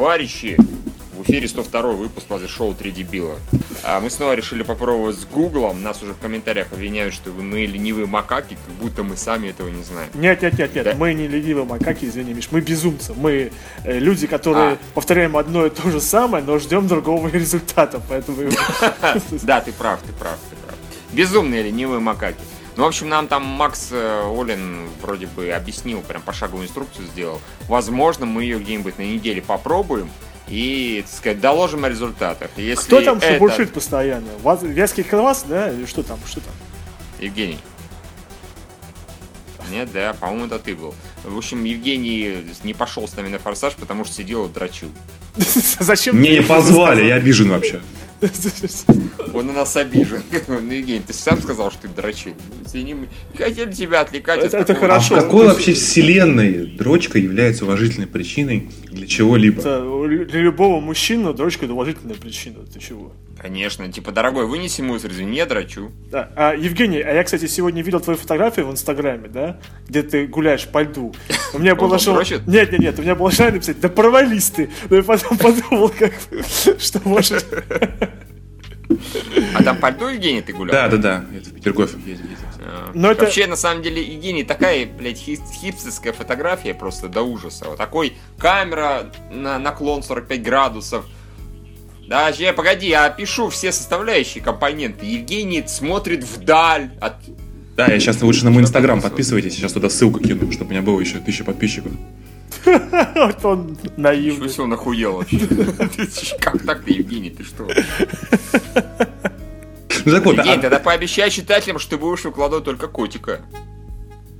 Товарищи, в эфире 102 выпуск шоу «Три дебила». А мы снова решили попробовать с Гуглом. Нас уже в комментариях обвиняют, что мы ленивые макаки, как будто мы сами этого не знаем. Нет, нет, нет, нет, да. мы не ленивые макаки, извини, Миш, мы безумцы. Мы э, люди, которые а. повторяем одно и то же самое, но ждем другого результата, поэтому... Да, ты прав, ты прав, ты прав. Безумные ленивые макаки. Ну, в общем, нам там Макс э, Олин вроде бы объяснил, прям пошаговую инструкцию сделал. Возможно, мы ее где-нибудь на неделе попробуем и, так сказать, доложим о результатах. Если Кто там это... шебуршит постоянно? Вязкий класс, да? Или что там? Что там? Евгений. Нет, да, по-моему, это ты был. В общем, Евгений не пошел с нами на форсаж, потому что сидел и дрочил. Зачем? Мне не позвали, я обижен вообще. Он на нас обижен. Ну, Евгений, ты сам сказал, что ты дрочил. Извини, мы не хотели тебя отвлекать. Это, это хорошо. А в какой вообще вселенной дрочка является уважительной причиной для чего-либо? Для любого мужчины дрочка это уважительная причина. Ты чего? Конечно, типа, дорогой, вынеси мусор, извини, я дрочу. Да. А, Евгений, а я, кстати, сегодня видел твои фотографии в Инстаграме, да? Где ты гуляешь по льду. У меня было что... Нет, нет, нет, у меня было желание написать, да провались ты. Но я потом подумал, как что может... А там по льду, Евгений, ты гулял? Да, да, да. Это в Петергофе ездил. А. Но это... Вообще, на самом деле, Евгений, такая, блядь, хипстерская фотография просто до ужаса. Вот такой камера на наклон 45 градусов, да, я, погоди, я опишу все составляющие компоненты. Евгений смотрит вдаль от... Да, я сейчас лучше на мой инстаграм подписывайтесь, сейчас туда ссылку кину, чтобы у меня было еще тысяча подписчиков. Вот он наивный. Что он охуел вообще? Как так-то, Евгений, ты что? Ну так вот, Евгений, а- тогда пообещай читателям, что ты будешь выкладывать только котика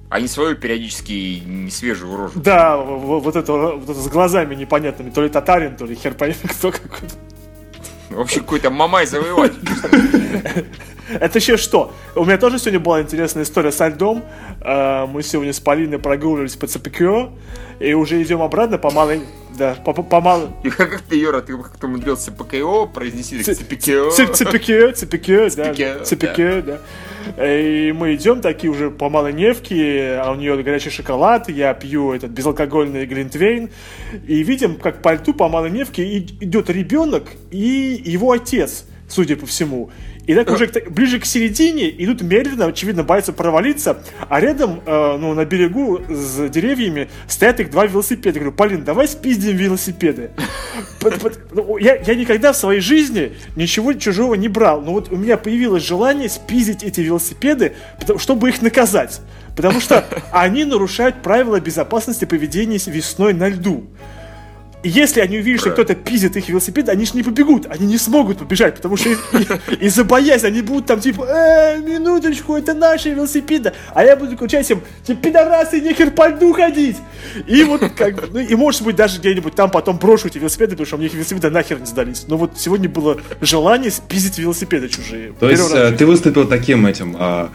а не свою периодически не свежую рожу. Да, вот это, вот это с глазами непонятными, то ли татарин, то ли хер пойми, кто какой-то. Вообще какой-то мамай завоеватель. Это еще что? У меня тоже сегодня была интересная история со льдом. Э, мы сегодня с Полиной прогуливались по ЦПКО, и уже идем обратно по малой... Да, по, по, по малой... И как ты, Юра, ты как-то умудрился ПКО произнеси ЦПКО? ЦПКО, ЦПКО, да. ЦПКО, да. И мы идем такие уже по малой невке, а у нее горячий шоколад, я пью этот безалкогольный глинтвейн, и видим, как по льту по малой невке идет ребенок и его отец, судя по всему. И так уже ближе к середине идут медленно, очевидно, боятся провалиться, а рядом, э, ну, на берегу с деревьями стоят их два велосипеда. Я говорю, Полин, давай спиздим велосипеды. Ну, я, я никогда в своей жизни ничего чужого не брал, но вот у меня появилось желание спиздить эти велосипеды, чтобы их наказать. Потому что они нарушают правила безопасности поведения весной на льду. Если они увидят, что кто-то пиздит их велосипед, они же не побегут, они не смогут побежать, потому что из-за боязни они будут там типа, э, минуточку, это наши велосипеды, а я буду кричать им, типа, пидорасы, нехер по льду ходить. И вот как ну и может быть даже где-нибудь там потом брошу эти велосипеды, потому что у меня велосипеды нахер не сдались. Но вот сегодня было желание спиздить велосипеды чужие. То есть э, ты выступил таким этим, а,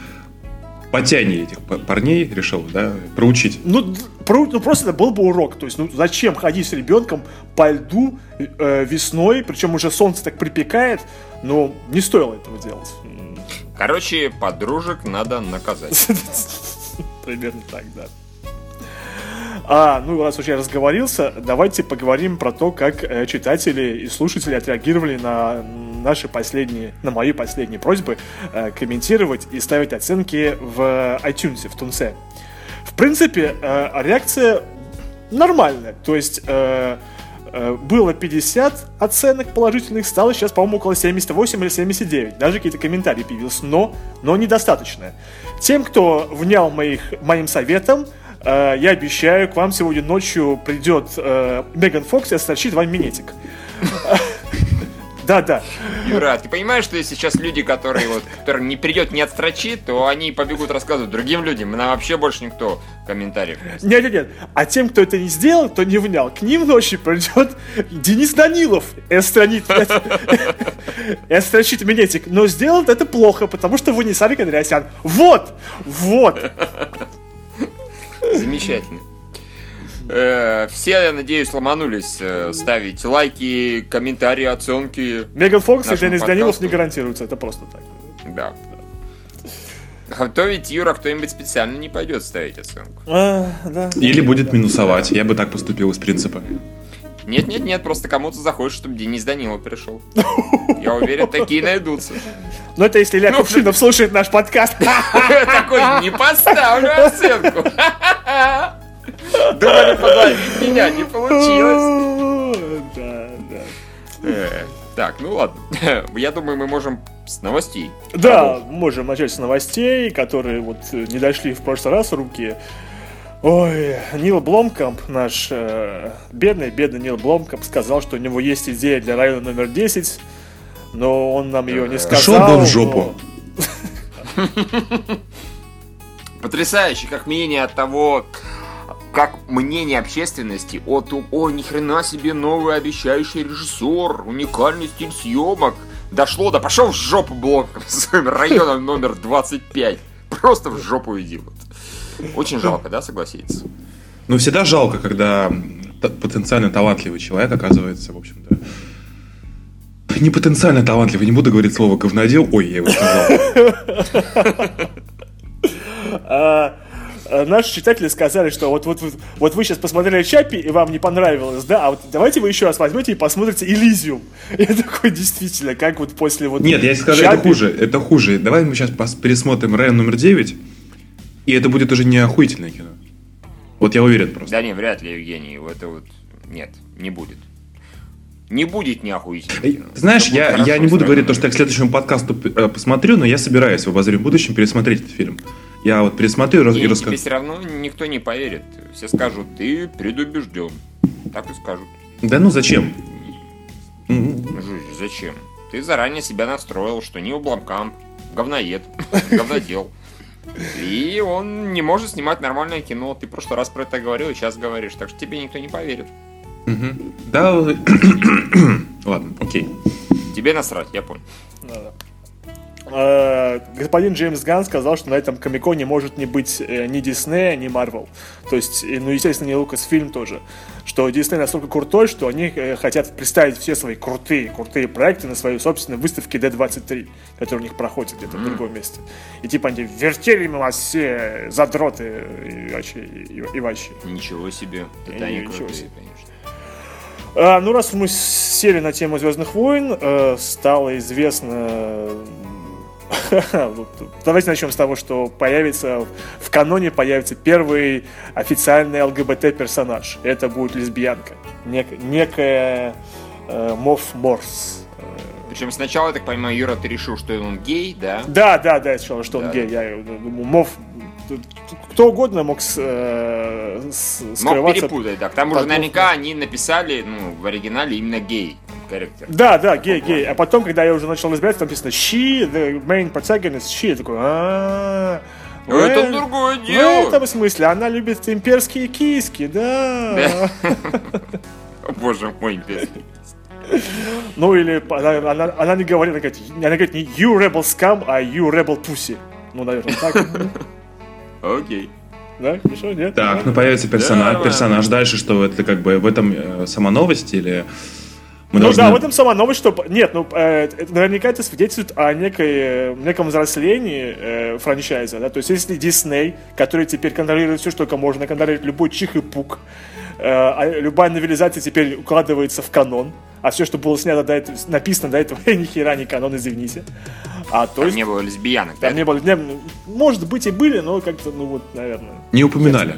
потяни этих парней решил, да, проучить. Ну, про, ну просто это был бы урок. То есть, ну зачем ходить с ребенком по льду э, весной, причем уже солнце так припекает, но не стоило этого делать. Короче, подружек надо наказать. Примерно так, да. А, ну, раз уж я разговорился, давайте поговорим про то, как э, читатели и слушатели отреагировали на наши последние, на мои последние просьбы э, комментировать и ставить оценки в iTunes, в Тунце. В принципе, э, реакция нормальная. То есть э, э, было 50 оценок положительных, стало сейчас, по-моему, около 78 или 79. Даже какие-то комментарии появились, но, но недостаточно. Тем, кто внял моих, моим советам, э, я обещаю, к вам сегодня ночью придет э, Меган Фокс и острочит вам минетик. Да, да. Юра, ты понимаешь, что если сейчас люди, которые вот, которым не придет, не отстрочит, то они побегут рассказывать другим людям, и нам вообще больше никто комментариев не Нет, нет, нет. А тем, кто это не сделал, кто не внял, к ним ночью придет Денис Данилов и отстранит, и отстрочит минетик. Но сделал это плохо, потому что вы не Сарик Андреасян. Вот! Вот! Замечательно. Э, все, я надеюсь, ломанулись э, ставить лайки, комментарии, оценки. Меган Фокс и Денис Данилов не гарантируются, это просто так. Да. А то ведь Юра кто-нибудь специально не пойдет ставить оценку. А, да. Или будет минусовать. Я бы так поступил из принципа. Нет-нет-нет, просто кому-то захочешь, чтобы Денис Данилов пришел. Я уверен, такие найдутся. Ну это если Илья ну, Кувшинов слушает наш подкаст. Такой, не поставлю оценку. Думали подловить меня, не получилось. Да, да. Э, так, ну ладно. Я думаю, мы можем с новостей. Да, можем начать с новостей, которые вот не дошли в прошлый раз в руки. Ой, Нил Бломкамп, наш э, бедный, бедный Нил Бломкамп, сказал, что у него есть идея для района номер 10, но он нам ее не сказал. Шел бы в жопу. Потрясающе, как мнение от того, как мнение общественности о том, о, ни хрена себе новый обещающий режиссер, уникальный стиль съемок, дошло до пошел в жопу блок своим районом номер 25. Просто в жопу иди. Вот. Очень жалко, да, согласиться? Ну, всегда жалко, когда потенциально талантливый человек оказывается, в общем-то, не потенциально талантливый, не буду говорить слово говнодел. Ой, я его сказал. А, наши читатели сказали, что вот, вот, вот, вот вы сейчас посмотрели Чапи, и вам не понравилось, да, а вот давайте вы еще раз возьмете и посмотрите Элизиум. Я такой, действительно, как вот после вот... Нет, я скажу, Чапи... это хуже, это хуже. Давай мы сейчас пересмотрим район номер 9, и это будет уже не охуительное кино. Вот я уверен просто. Да не, вряд ли, Евгений, это вот... Нет, не будет. Не будет не охуительное кино. Знаешь, я, я не буду говорить то, что я к следующему подкасту э, посмотрю, но я собираюсь в обозримом будущем пересмотреть этот фильм. Я вот пересмотрю и, и расскажу. Тебе все равно никто не поверит. Все скажут, ты предубежден. Так и скажут. Да ну зачем? Жуть, зачем? Ты заранее себя настроил, что не Бламкамп, говноед, говнодел. И он не может снимать нормальное кино. Ты в прошлый раз про это говорил, и сейчас говоришь. Так что тебе никто не поверит. Да, ладно, окей. Тебе насрать, я понял. Да, да. Господин Джеймс Ган сказал, что на этом комиконе может не быть э, ни Диснея, ни Марвел. То есть, ну, естественно, не Лукас фильм тоже. Что Дисней настолько крутой, что они э, хотят представить все свои крутые, крутые проекты на своей собственной выставке D23, которая у них проходит где-то mm. в другом месте. И типа они вертели мимо все задроты и вообще. И, и вообще. Ничего себе. Это они крутые, себе. конечно. А, ну, раз мы сели на тему Звездных войн, э, стало известно... Давайте начнем с того, что появится в каноне появится первый официальный ЛГБТ-персонаж. Это будет лесбиянка. Нек- некая э, Моф Морс. Причем сначала, я так понимаю, Юра, ты решил, что он гей, да? Да, да, да, я сказал, что да. он гей. Я думаю, Мов кто угодно мог с, э, с, Мог перепутать, да. К тому же наверняка они написали, ну, в оригинале именно гей характер. Да, да, гей, гей. А потом, когда я уже начал разбираться, там написано she, the main protagonist, she. Я такой, а ну, это другое дело. В этом смысле, она любит имперские киски, да. Боже мой, имперский. Ну или она, она, она не говорит, она говорит, она говорит не you rebel scum, а you rebel pussy. Ну, наверное, так. Окей. Да, хорошо, нет? Так, ну появится персонаж, да, персонаж дальше, что это как бы в этом э, сама новость или... Мы ну должны... да, в этом сама новость, что... Нет, ну, э, наверняка это свидетельствует о некой, э, неком взрослении э, франчайза, да, то есть если Дисней, который теперь контролирует все, что только можно, контролирует любой чих и пук, э, а любая новелизация теперь укладывается в канон, а все, что было снято до этого, написано до этого, ни хера не канон, извините. А, то там есть... не было лесбиянок, там да? не было, не, может быть и были, но как-то, ну вот, наверное. Не упоминали.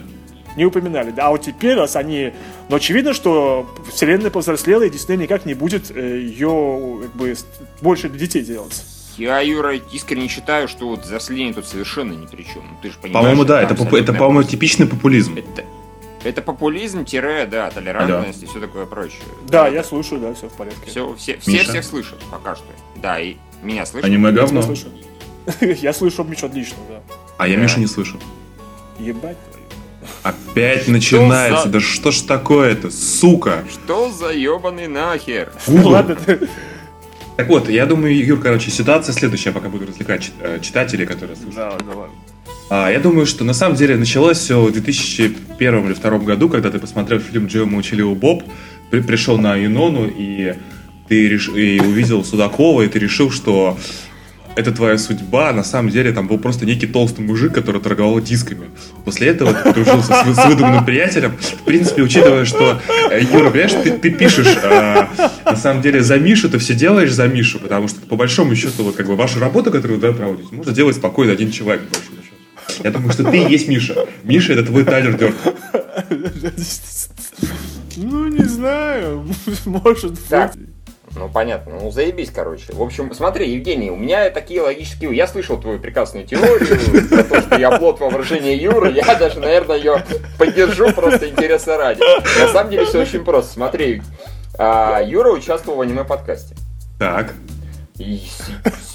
Не упоминали, да. А вот теперь, раз они... Но очевидно, что вселенная повзрослела, и Дисней никак не будет э, ее как бы больше для детей делать. Я, Юра, искренне считаю, что вот взросление тут совершенно ни при чем. Ну, ты же понимаешь, По-моему, да, это, поп- это по-моему, типичный популизм. Это, это популизм, тире, да, толерантность Алло. и все такое прочее. Да, да я да. слушаю, да, все в порядке. Все, все, все всех слышат пока что. Да, и меня слышат. Аниме говно? Я слышу Мишу отлично, да. А я Мишу не слышу. Ебать Опять начинается. Да что ж такое-то, сука? Что за ебаный нахер? Ладно, так вот, я думаю, Юр, короче, ситуация следующая, пока буду развлекать э, читателей, которые слушают. Да, да ладно. А, я думаю, что на самом деле началось все в 2001 или 2002 году, когда ты посмотрел фильм Джо Молчаливый Боб, при, пришел на Юнону и ты реш... и увидел Судакова, и ты решил, что это твоя судьба, на самом деле там был просто некий толстый мужик, который торговал дисками. После этого ты подружился с, с выдуманным приятелем. В принципе, учитывая, что, э, Юра, понимаешь, ты, ты пишешь, э, на самом деле, за Мишу, ты все делаешь за Мишу, потому что, по большому счету, вот как бы вашу работу, которую вы проводите, можно делать спокойно один человек, по. Я думаю, что ты и есть Миша. Миша это твой Тайлер Дёрт. Ну, не знаю. Может так. Ну, понятно. Ну, заебись, короче. В общем, смотри, Евгений, у меня такие логические... Я слышал твою прекрасную теорию про то, что я плод воображения Юры. Я даже, наверное, ее поддержу просто интереса ради. На самом деле все очень просто. Смотри, а, Юра участвовал в аниме-подкасте. Так. И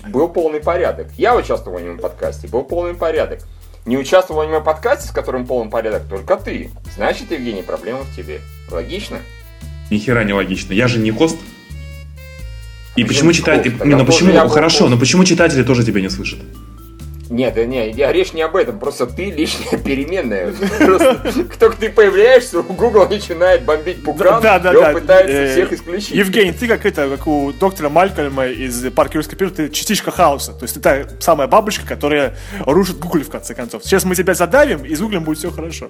был полный порядок. Я участвовал в аниме-подкасте, был полный порядок. Не участвовал в аниме-подкасте, с которым полный порядок, только ты. Значит, Евгений, проблема в тебе. Логично? Ни хера не логично. Я же не хост. И почему читатели... Не, ну почему... Хорошо, но почему читатели тоже тебя не слышат? Нет, нет, я речь не об этом, просто ты лишняя переменная. Просто как ты появляешься, у Google начинает бомбить пукан, да, да, и он да. пытается э, всех исключить. Евгений, ты как это, как у доктора Малькольма из парка Юрского периода, ты частичка хаоса. То есть ты та самая бабочка, которая рушит Google в конце концов. Сейчас мы тебя задавим, и с Google будет все хорошо.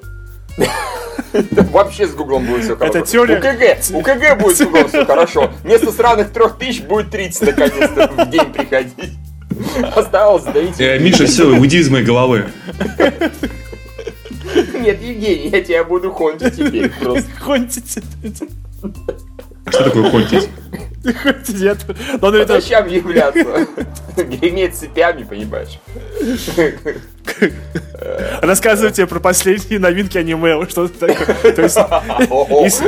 Вообще с Гуглом будет все хорошо. Это теория... У КГ, у КГ будет с Гуглом все хорошо. Вместо сраных трех тысяч будет 30 наконец-то в день приходить. Осталось дойти. Э, Миша, все, уйди из моей головы. Нет, Евгений, я тебя буду хонтить теперь просто. Хонтить? Что такое хонтить? Нет, но он это... Зачем являться? Греметь цепями, понимаешь? Рассказываю тебе про последние новинки аниме, что-то такое. То есть...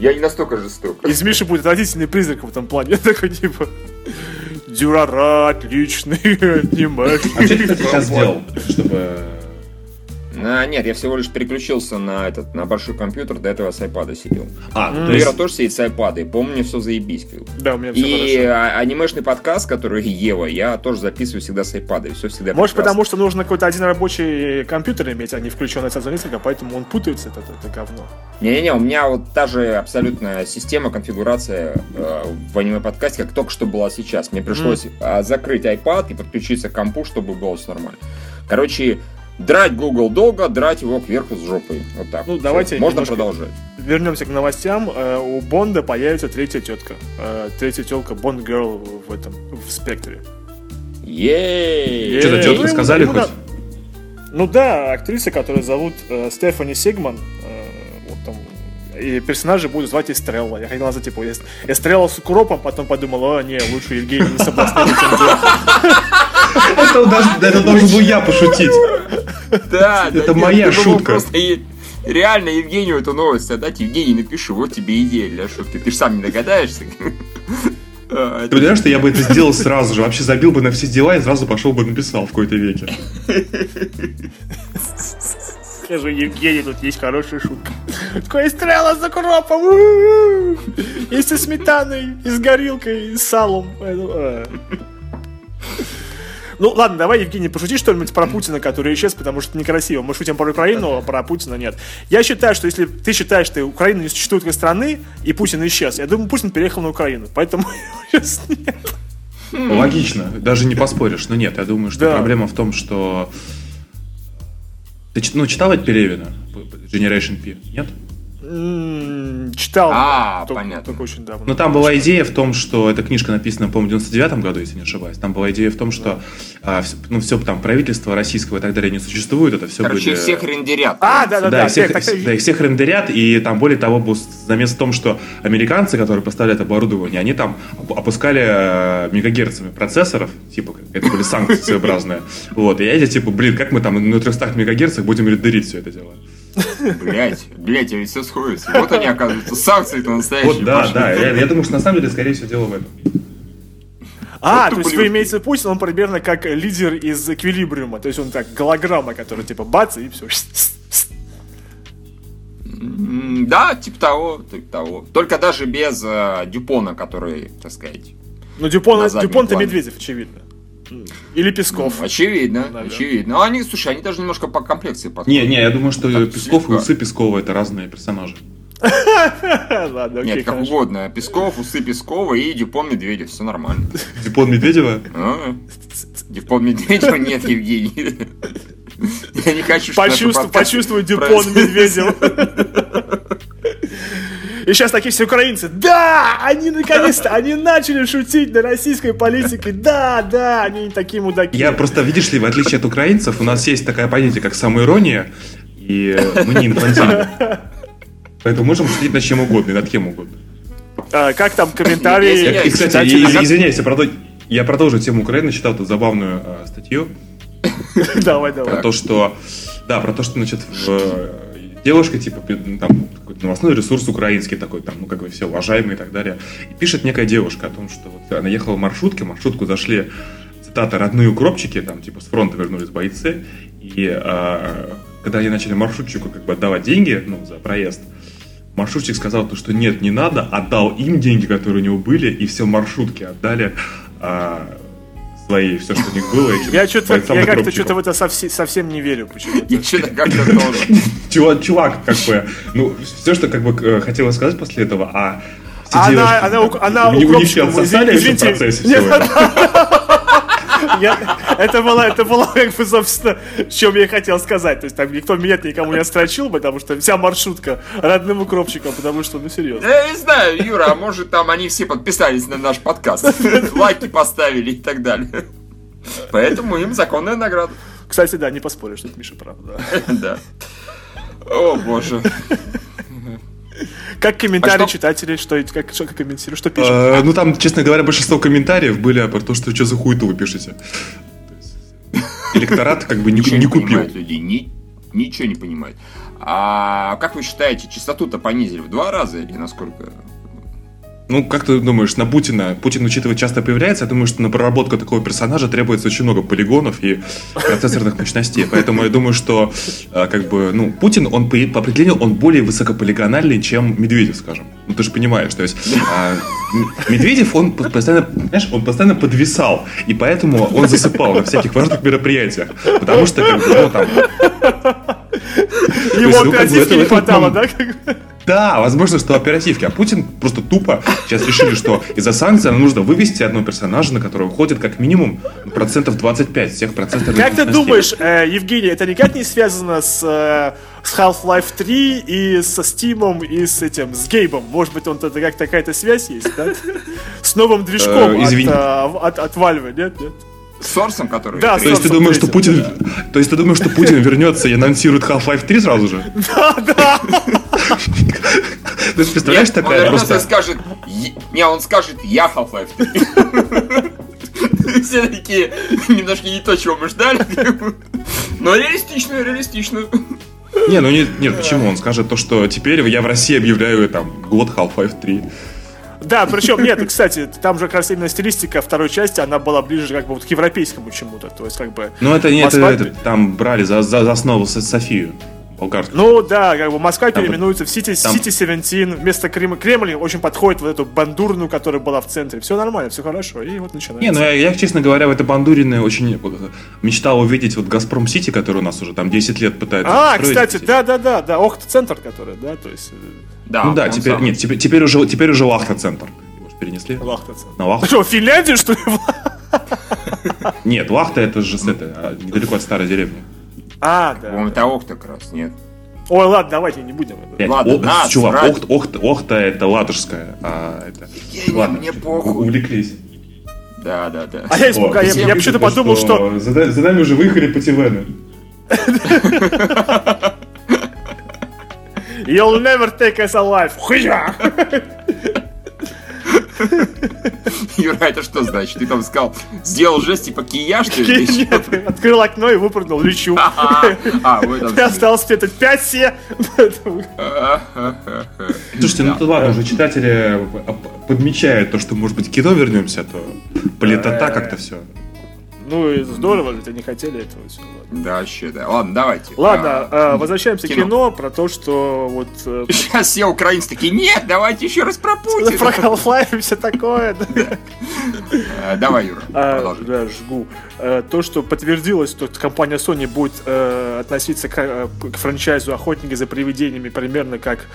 Я не настолько жесток. Из Миши будет отвратительный призрак в этом плане. Такой типа... Дюрара, отличный аниме. А что ты сейчас сделал, чтобы а, нет, я всего лишь переключился на этот, на большой компьютер, до этого с iPad сидел. А, mm. то есть... Вера тоже сидит с iPad, и помню, все заебись. Да, у меня все И хорошо. А, анимешный подкаст, который Ева, я тоже записываю всегда с iPad, и все всегда Может, прекрасно. потому что нужно какой-то один рабочий компьютер иметь, а не включенный сразу несколько, поэтому он путается, это, это говно. Не-не-не, у меня вот та же абсолютная система, конфигурация э, в аниме-подкасте, как только что была сейчас. Мне пришлось mm. закрыть iPad и подключиться к компу, чтобы было все нормально. Короче, Драть Google долго, драть его кверху с жопой. Вот так. Ну, давайте Можно продолжать. Вернемся к новостям. Э, у Бонда появится третья тетка. Э, третья телка Бонд Girl в этом, в спектре. Ей! Что-то тетка сказали ну, хоть? Ну да, актриса, которую зовут э, Стефани Сигман, и персонажи будут звать Эстрелла. Я хотел назвать, типа, Эстрелла с укропом, потом подумал, о, не, лучше Евгений не соблазнить Это должен был я пошутить. Да, это моя шутка. Реально Евгению эту новость отдать. Евгений, напиши, вот тебе идея для шутки. Ты же сам не догадаешься. Ты понимаешь, что я бы это сделал сразу же, вообще забил бы на все дела и сразу пошел бы написал в какой-то веке. Скажу, Евгений, тут есть хорошая шутка. Такое стрела за куропом. И со сметаной, и с горилкой, и с салом. А. Ну ладно, давай, Евгений, пошути что-нибудь про Путина, который исчез, потому что некрасиво. Мы шутим про Украину, а про Путина нет. Я считаю, что если ты считаешь, что Украина не существует как страны, и Путин исчез, я думаю, Путин переехал на Украину. Поэтому сейчас нет. Логично, даже не поспоришь. Но нет, я думаю, что да. проблема в том, что... Ты ну, читал ведь Пелевина? Generation P, нет? Читал. А, только, понятно. Только очень давно. Но там была идея в том, что эта книжка написана, по-моему, в 99 году, если не ошибаюсь. Там была идея в том, что да. а, все, ну, все там правительство российского и так далее не существует. Это все Короче, были... всех рендерят. А, да, да, да. да, всех, так, так... да, их всех рендерят, и там, более того, был замес в том, что американцы, которые поставляют оборудование, они там опускали э, мегагерцами процессоров, типа, это были санкции своеобразные. Вот, и эти, типа, блин, как мы там на 300 мегагерцах будем рендерить все это дело? Блять, блять, ведь все сходится. Вот они, оказывается, санкции-то настоящие. Вот, да, да. Я, я думаю, что на самом деле, скорее всего, дело в этом. А, вот то есть вы имеете в виду Путин, он примерно как лидер из Эквилибриума. То есть он так, голограмма, которая типа бац, и все. Да, типа того, типа того. Только даже без э, Дюпона, который, так сказать... Ну, Дюпон, Дюпон-то Медведев, очевидно. Или Песков. Ну, очевидно, да, очевидно. Да. Они, слушай, они даже немножко по комплекции подходят. Не, не, я думаю, что так, Песков слегка. и Усы Пескова это разные персонажи. Ладно, окей, Нет, как хорошо. угодно. Песков, усы Пескова и Дюпон Медведев. Все нормально. Дюпон Медведева? А, Дюпон Медведева нет, Евгений. Я не хочу, чтобы Почувствуй Дюпон Медведева. И сейчас такие все украинцы, да, они наконец-то, они начали шутить на российской политике, да, да, они не такие мудаки. Я просто, видишь ли, в отличие от украинцев, у нас есть такая понятие, как самоирония, и мы не инфантильны. Поэтому можем шутить над чем угодно и над кем угодно. А, как там комментарии? И, кстати, извиняюсь, я, продолжу, я продолжу тему Украины, читал тут забавную э, статью. Давай, давай. Про то, что, да, про то, что, значит, в, девушка, типа, там, какой-то новостной ресурс украинский такой, там, ну, как бы все уважаемый и так далее. И пишет некая девушка о том, что вот она ехала в маршрутке, в маршрутку зашли, цитата, родные укропчики, там, типа, с фронта вернулись бойцы, и а, когда они начали маршрутчику как бы отдавать деньги, ну, за проезд, маршрутчик сказал то, что нет, не надо, отдал им деньги, которые у него были, и все маршрутки отдали а, свои, все, что у них было. Я что-то, я как-то что-то в это совсем, совсем не верю почему-то. Что-то как-то тоже. Чувак, чувак, как бы, ну, все, что как бы э, хотела сказать после этого, а она, она, она, она, у них отсосали в процессе сегодня. Я, это было, это было, как бы, собственно, чем я хотел сказать. То есть там никто меня никому не острочил, потому что вся маршрутка родным укропчиком, потому что, ну, серьезно. Я не знаю, Юра, а может там они все подписались на наш подкаст, лайки поставили и так далее. Поэтому им законная награда. Кстати, да, не поспоришь, что это Миша прав, да. Да. О, боже. Как комментарии а читателей, что, как, что комментируют, что пишут? А, ну там, честно говоря, большинство комментариев были про то, что что за хуету вы пишете. Электорат как бы не, не, не купил. Людей, ни, ничего не понимает. А как вы считаете, частоту-то понизили в два раза или насколько? Ну, как ты думаешь, на Путина, Путин, учитывая, часто появляется, я думаю, что на проработку такого персонажа требуется очень много полигонов и процессорных мощностей. Поэтому я думаю, что, э, как бы, ну, Путин, он по, определению, он более высокополигональный, чем Медведев, скажем. Ну, ты же понимаешь, то есть а, Медведев, он постоянно, знаешь, он постоянно подвисал, и поэтому он засыпал на всяких важных мероприятиях. Потому что, как бы, ну, там... Его оперативки не хватало, да? Да, возможно, что оперативки. А Путин просто тупо сейчас решили, что из-за санкций нам нужно вывести одного персонажа, на которого уходит как минимум процентов 25 всех процентов. Как ты думаешь, э, Евгений, это никак не связано с, э, с Half-Life 3 и со Steam и с этим, с Гейбом? Может быть, он это как какая-то связь есть, да? С новым движком э, от, от, от Valve, нет? нет? Сорсом, который... Да, То есть ты думаешь, что Путин... То есть ты думаешь, что Путин вернется и анонсирует Half-Life 3 сразу же? Да, да! Ты представляешь, Нет, такая он просто... скажет... Не, он скажет, я Half-Life 3. Все такие, немножко не то, чего мы ждали. Но реалистично, реалистично. Не, ну нет, нет, почему? Он скажет то, что теперь я в России объявляю там год Half-Life 3. Да, причем, нет, кстати, там же как раз именно стилистика второй части, она была ближе как бы вот к европейскому чему-то, то есть как бы... Ну это, нет, это, это, там брали за, за, за основу Софию болгарскую. Ну да, как бы Москва там, переименуется в там... City 17, вместо Крем... Кремль очень подходит в эту бандурную, которая была в центре. Все нормально, все хорошо, и вот начинается. Не, ну я, я честно говоря, в этой бандуриной очень мечтал увидеть вот Газпром Сити, который у нас уже там 10 лет пытается А, кстати, да-да-да, да, Охта-центр, который, да, то есть... Э, да, ну да, теперь, нет, теперь, теперь уже, теперь уже Лахта-центр. перенесли? Лахта-центр. На Лахта. Что, в Финляндию, что ли? Нет, Лахта это же с это, а, недалеко от старой деревни. А, да. По-моему, это Охта как раз, нет. Ой, ладно, давайте не будем. Нет, ладно, о, нас, чувак, Охта, Охта, Охта это ладожская. А, это... Я, ладно, мне похуй. Увлеклись. Да, да, да. А я испугаюсь, я, я почему-то подумал, что... За, за нами уже выехали по ТВН. You'll never take us alive. Юра, это что значит? Ты там сказал, сделал жест типа кия, что ли? Нет, открыл окно и выпрыгнул, лечу. А, Осталось где-то 5 се. Слушайте, ну то ладно, уже читатели подмечают то, что, может быть, кино вернемся, то полетота как-то все. Ну и здорово, ведь они хотели этого всего. Да, вообще, да. Ладно, давайте. Ладно, а, возвращаемся кино. к кино про то, что вот... Сейчас все украинцы такие, нет, давайте еще раз про Путина. Про Half-Life и все такое. Давай, Юра, продолжи. Да, жгу. То, что подтвердилось, что компания Sony будет относиться к франчайзу «Охотники за привидениями» примерно как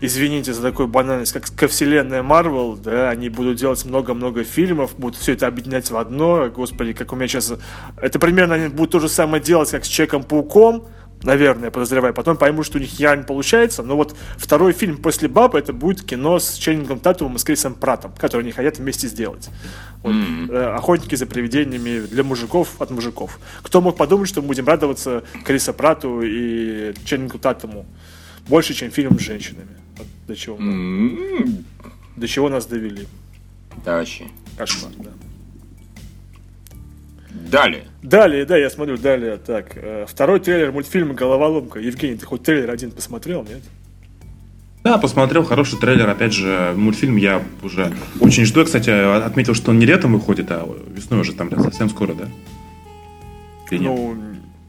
извините за такую банальность, как ко вселенной Марвел, да, они будут делать много-много фильмов, будут все это объединять в одно, господи, как у меня сейчас... Это примерно они будут то же самое делать, как с Человеком-пауком, наверное, подозреваю. Потом пойму, что у них я не получается. Но вот второй фильм после Баба это будет кино с Ченнингом Татумом и с Крисом Пратом, который они хотят вместе сделать. Вот, mm-hmm. Охотники за привидениями для мужиков от мужиков. Кто мог подумать, что мы будем радоваться Криса Прату и Ченнингу Татуму больше, чем фильм с женщинами? До чего? Mm-hmm. До чего нас довели? Да, вообще. Кошмар, да. Далее. Далее, да, я смотрю, далее. Так, э, второй трейлер мультфильма «Головоломка». Евгений, ты хоть трейлер один посмотрел, нет? Да, посмотрел, хороший трейлер. Опять же, мультфильм я уже очень жду. кстати, отметил, что он не летом выходит, а весной уже там совсем скоро, да? Или ну,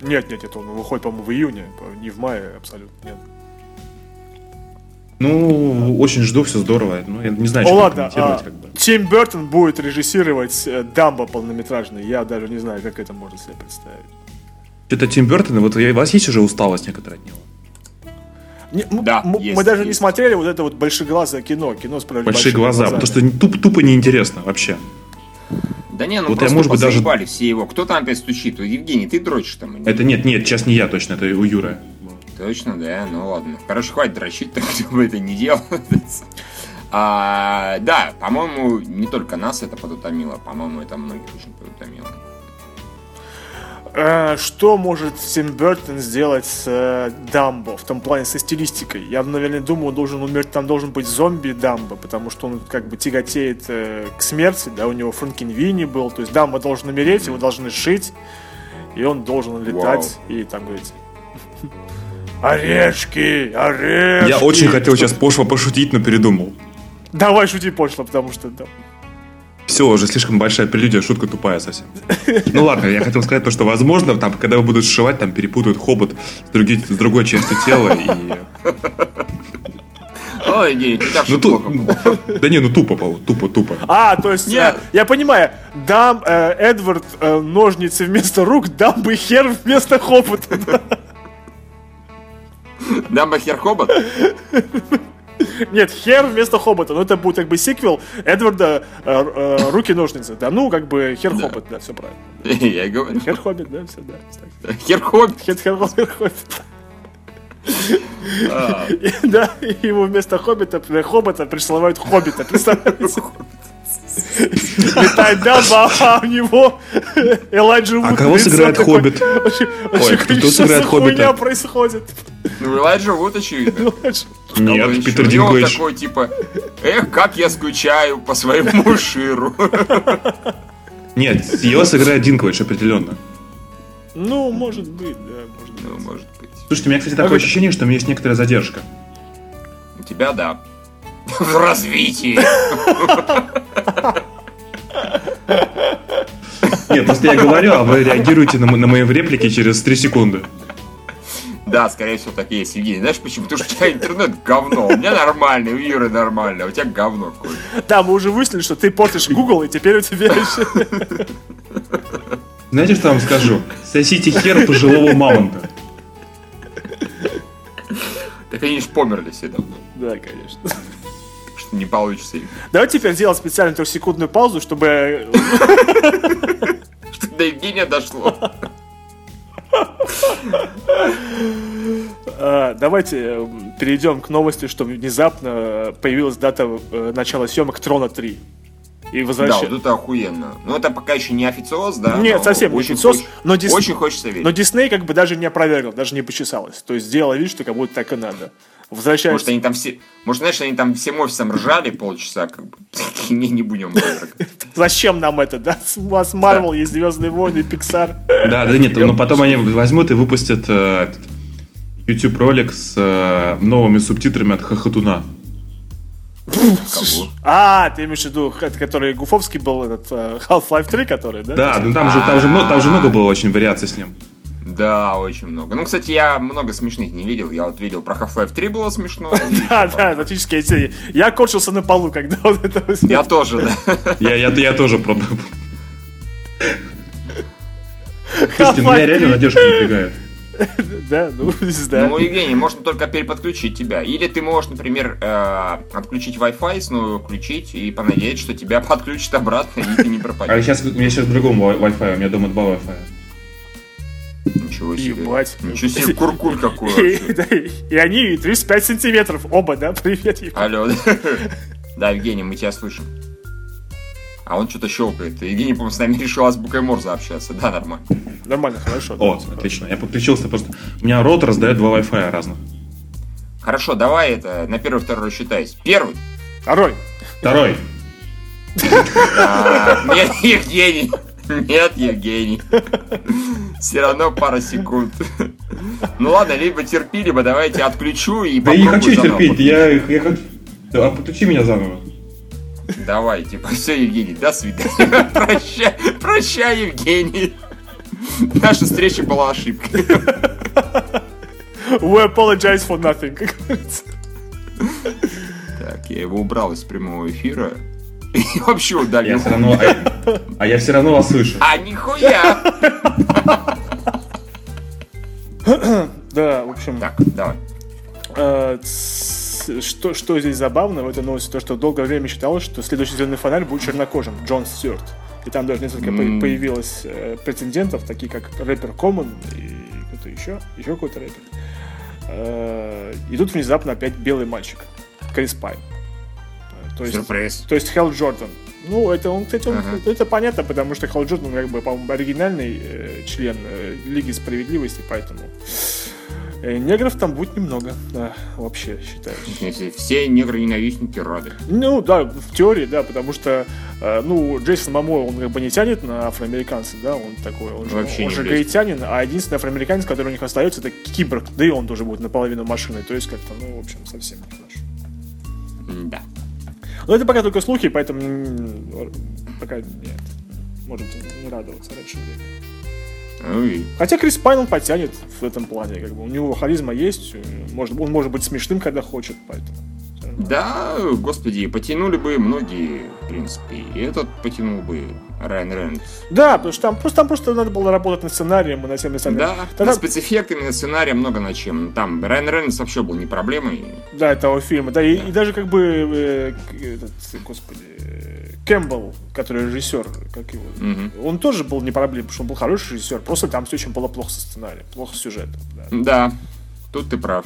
нет, нет, нет, он выходит, по-моему, в июне, не в мае абсолютно, нет. Ну, очень жду, все здорово. Ну, я не знаю, что ладно, а, как бы. Тим Бертон будет режиссировать э, Дамбо полнометражный. Я даже не знаю, как это можно себе представить. Это Тим Бертон, вот у вас есть уже усталость некоторая от него? Не, да, мы, есть, мы даже есть. не смотрели вот это вот большеглазое кино, кино с Большие глаза, глазами. потому что туп, тупо неинтересно вообще. Да не, ну вот просто я, может быть, даже... все его. Кто там опять стучит? Евгений, ты дрочишь там? Это нет, нет, сейчас не я точно, это у Юры. Точно, да? Ну ладно. Короче, хватит дрочить, так чтобы это не делать. А, да, по-моему, не только нас это подутомило, по-моему, это многих очень подутомило. А, что может Тим Бертон сделать с э, Дамбо, в том плане со стилистикой? Я, наверное, думаю, он должен умереть, там должен быть зомби Дамбо, потому что он как бы тяготеет э, к смерти, да, у него Франкенвини был, то есть Дамбо должен умереть, его должны шить, и он должен летать Вау. и там говорить Орешки, орешки. Я очень хотел сейчас пошло пошутить, но передумал. Давай шути пошло, потому что да. Все, уже слишком большая прелюдия, шутка тупая совсем. Ну ладно, я хотел сказать то, что возможно, там, когда вы будут сшивать, там перепутают хобот с, другой, с другой частью тела и... Ой, не, ну, ту... Да не, ну тупо, тупо, тупо. А, то есть, Нет. Э, я понимаю, дам э, Эдвард э, ножницы вместо рук, дам бы хер вместо хобота. Дамба Хер Хобот? Нет, Хер вместо Хобота. Но это будет как бы сиквел Эдварда э, э, Руки-ножницы. Да, ну, как бы Хер да. Хобот, да, все правильно. Я говорю. Хер Хоббит, да, все, да. Хер Хоббит. Хер, Хер, Хер Хоббит. А. Да, ему вместо Хоббита, Хобота присылают Хоббита, представляете? Летает дамба, а у него Элайджа Вуд. А кого сыграет Хоббит? Ой, кто сыграет Хоббита? Происходит? Ну, Элайджа Вуд, очевидно. Нет, Питер Динклэйдж. такой, типа, эх, как я скучаю по своему Ширу. Нет, его сыграет Динклэйдж определенно. Ну, может быть, да, может быть. Ну, может быть. Слушайте, у меня, кстати, такое ощущение, что у меня есть некоторая задержка. У тебя, да. В развитии. Нет, просто я говорю, а вы реагируете на, на мои реплики через 3 секунды. Да, скорее всего, так и есть, Евгений. Знаешь почему? Потому что у тебя интернет говно. У меня нормальный, у Юры нормально, а у тебя говно какое Да, мы уже выяснили, что ты портишь Google, и теперь у тебя еще... Знаете, что я вам скажу? Сосите хер пожилого мамонта. Так они же померли все давно. Да, конечно не получится. Давай теперь делать специальную трехсекундную паузу, чтобы... Чтобы до Евгения дошло. А, давайте э, перейдем к новости, что внезапно появилась дата э, начала съемок Трона 3. И возвращ... Да, вот это охуенно. Но это пока еще не официоз, да? Нет, совсем не официоз. Хоч... Но Дис... Очень хочется верить. Но Дисней как бы даже не опровергал, даже не почесалось. То есть сделал вид, что как будто так и надо возвращаются... Может, они там все... Может, знаешь, они там всем офисом ржали полчаса, как бы. Не, не будем. Зачем нам это, да? У вас Марвел, есть Звездные войны, Пиксар. Да, да нет, но потом они возьмут и выпустят э, YouTube ролик с э, новыми субтитрами от Хохотуна. А, ты имеешь в виду, который Гуфовский был, этот э, Half-Life 3, который, да? Да, ну там же, там, же, там же много было очень вариаций с ним. Да, очень много. Ну, кстати, я много смешных не видел. Я вот видел про Half-Life 3 было смешно. Да, да, фактически эти... Я корчился на полу, когда вот это... Я тоже, да. Я тоже пробовал. Слушайте, меня реально надежда напрягает. Да, ну, не знаю. Ну, Евгений, можно только переподключить тебя. Или ты можешь, например, э, отключить Wi-Fi, снова включить и понадеяться, что тебя подключат обратно, и ты не пропадешь. А сейчас, у меня сейчас другому Wi-Fi, у меня дома два Wi-Fi. Ничего себе. Ебать. Ничего себе, куркуль какой. И они 35 сантиметров оба, да? Привет, Алло. Да, Евгений, мы тебя слышим. А он что-то щелкает. Евгений, по-моему, с нами решил азбукой Морзе общаться. Да, нормально. Нормально, хорошо. О, отлично. Я подключился просто. У меня рот раздает два Wi-Fi разных. Хорошо, давай это на первый, второй рассчитайся. Первый. Второй. Второй. Нет, Евгений. Нет, Евгений. Все равно пара секунд. Ну ладно, либо терпи, либо давайте отключу и Да я не хочу терпеть, я, я хочу... А подключи меня заново. Давай, типа, все, Евгений, до свидания. Прощай, прощай, Евгений. Наша встреча была ошибкой. We apologize for nothing, как говорится. Так, я его убрал из прямого эфира. И вообще удалил. Я все равно, а, а я все равно вас слышу. А нихуя! Да, в общем. Так, давай. Э, что, что здесь забавно в этой новости, то, что долгое время считалось, что следующий зеленый фонарь будет чернокожим, Джон Стюарт. И там даже несколько mm. появилось э, претендентов, такие как рэпер Коммон и кто-то еще, еще какой-то рэпер. Э, и тут внезапно опять белый мальчик, Крис Пайн. То есть, Сюрприз. То есть Хелл Джордан. Ну, это, он, кстати, он, uh-huh. это понятно, потому что Хелл Джордан, как бы, по-моему, оригинальный э, член э, Лиги Справедливости, поэтому Э, негров там будет немного, да, вообще считаю. Все негры-ненавистники рады. Ну, да, в теории, да, потому что, э, ну, Джейсон Мамо, он как бы не тянет на афроамериканца, да, он такой, он же, вообще он же гаитянин, а единственный афроамериканец, который у них остается, это киборг, да и он тоже будет наполовину машиной, то есть как-то, ну, в общем, совсем не хорошо. Да. Но это пока только слухи, поэтому пока нет. Может не радоваться раньше времени. Ой. Хотя Крис Пайн он потянет в этом плане, как бы у него харизма есть, может, он может быть смешным, когда хочет, поэтому. Да, господи, потянули бы многие, в принципе. И этот потянул бы Райан Рейнольдс. Да, потому что там просто, там просто надо было работать над сценарием и над теми самими. Да, Тогда... над спецэффектами, над сценарием много над чем. Там Райан Рейнольдс вообще был не проблемой. Да, этого фильма. Да, да. И, и даже как бы, э, этот, господи, Кэмпбелл, который режиссер, как его, угу. он тоже был не проблем, потому что он был хороший режиссер, просто там все очень было плохо со сценарием, плохо с сюжетом. Да, да тут ты прав.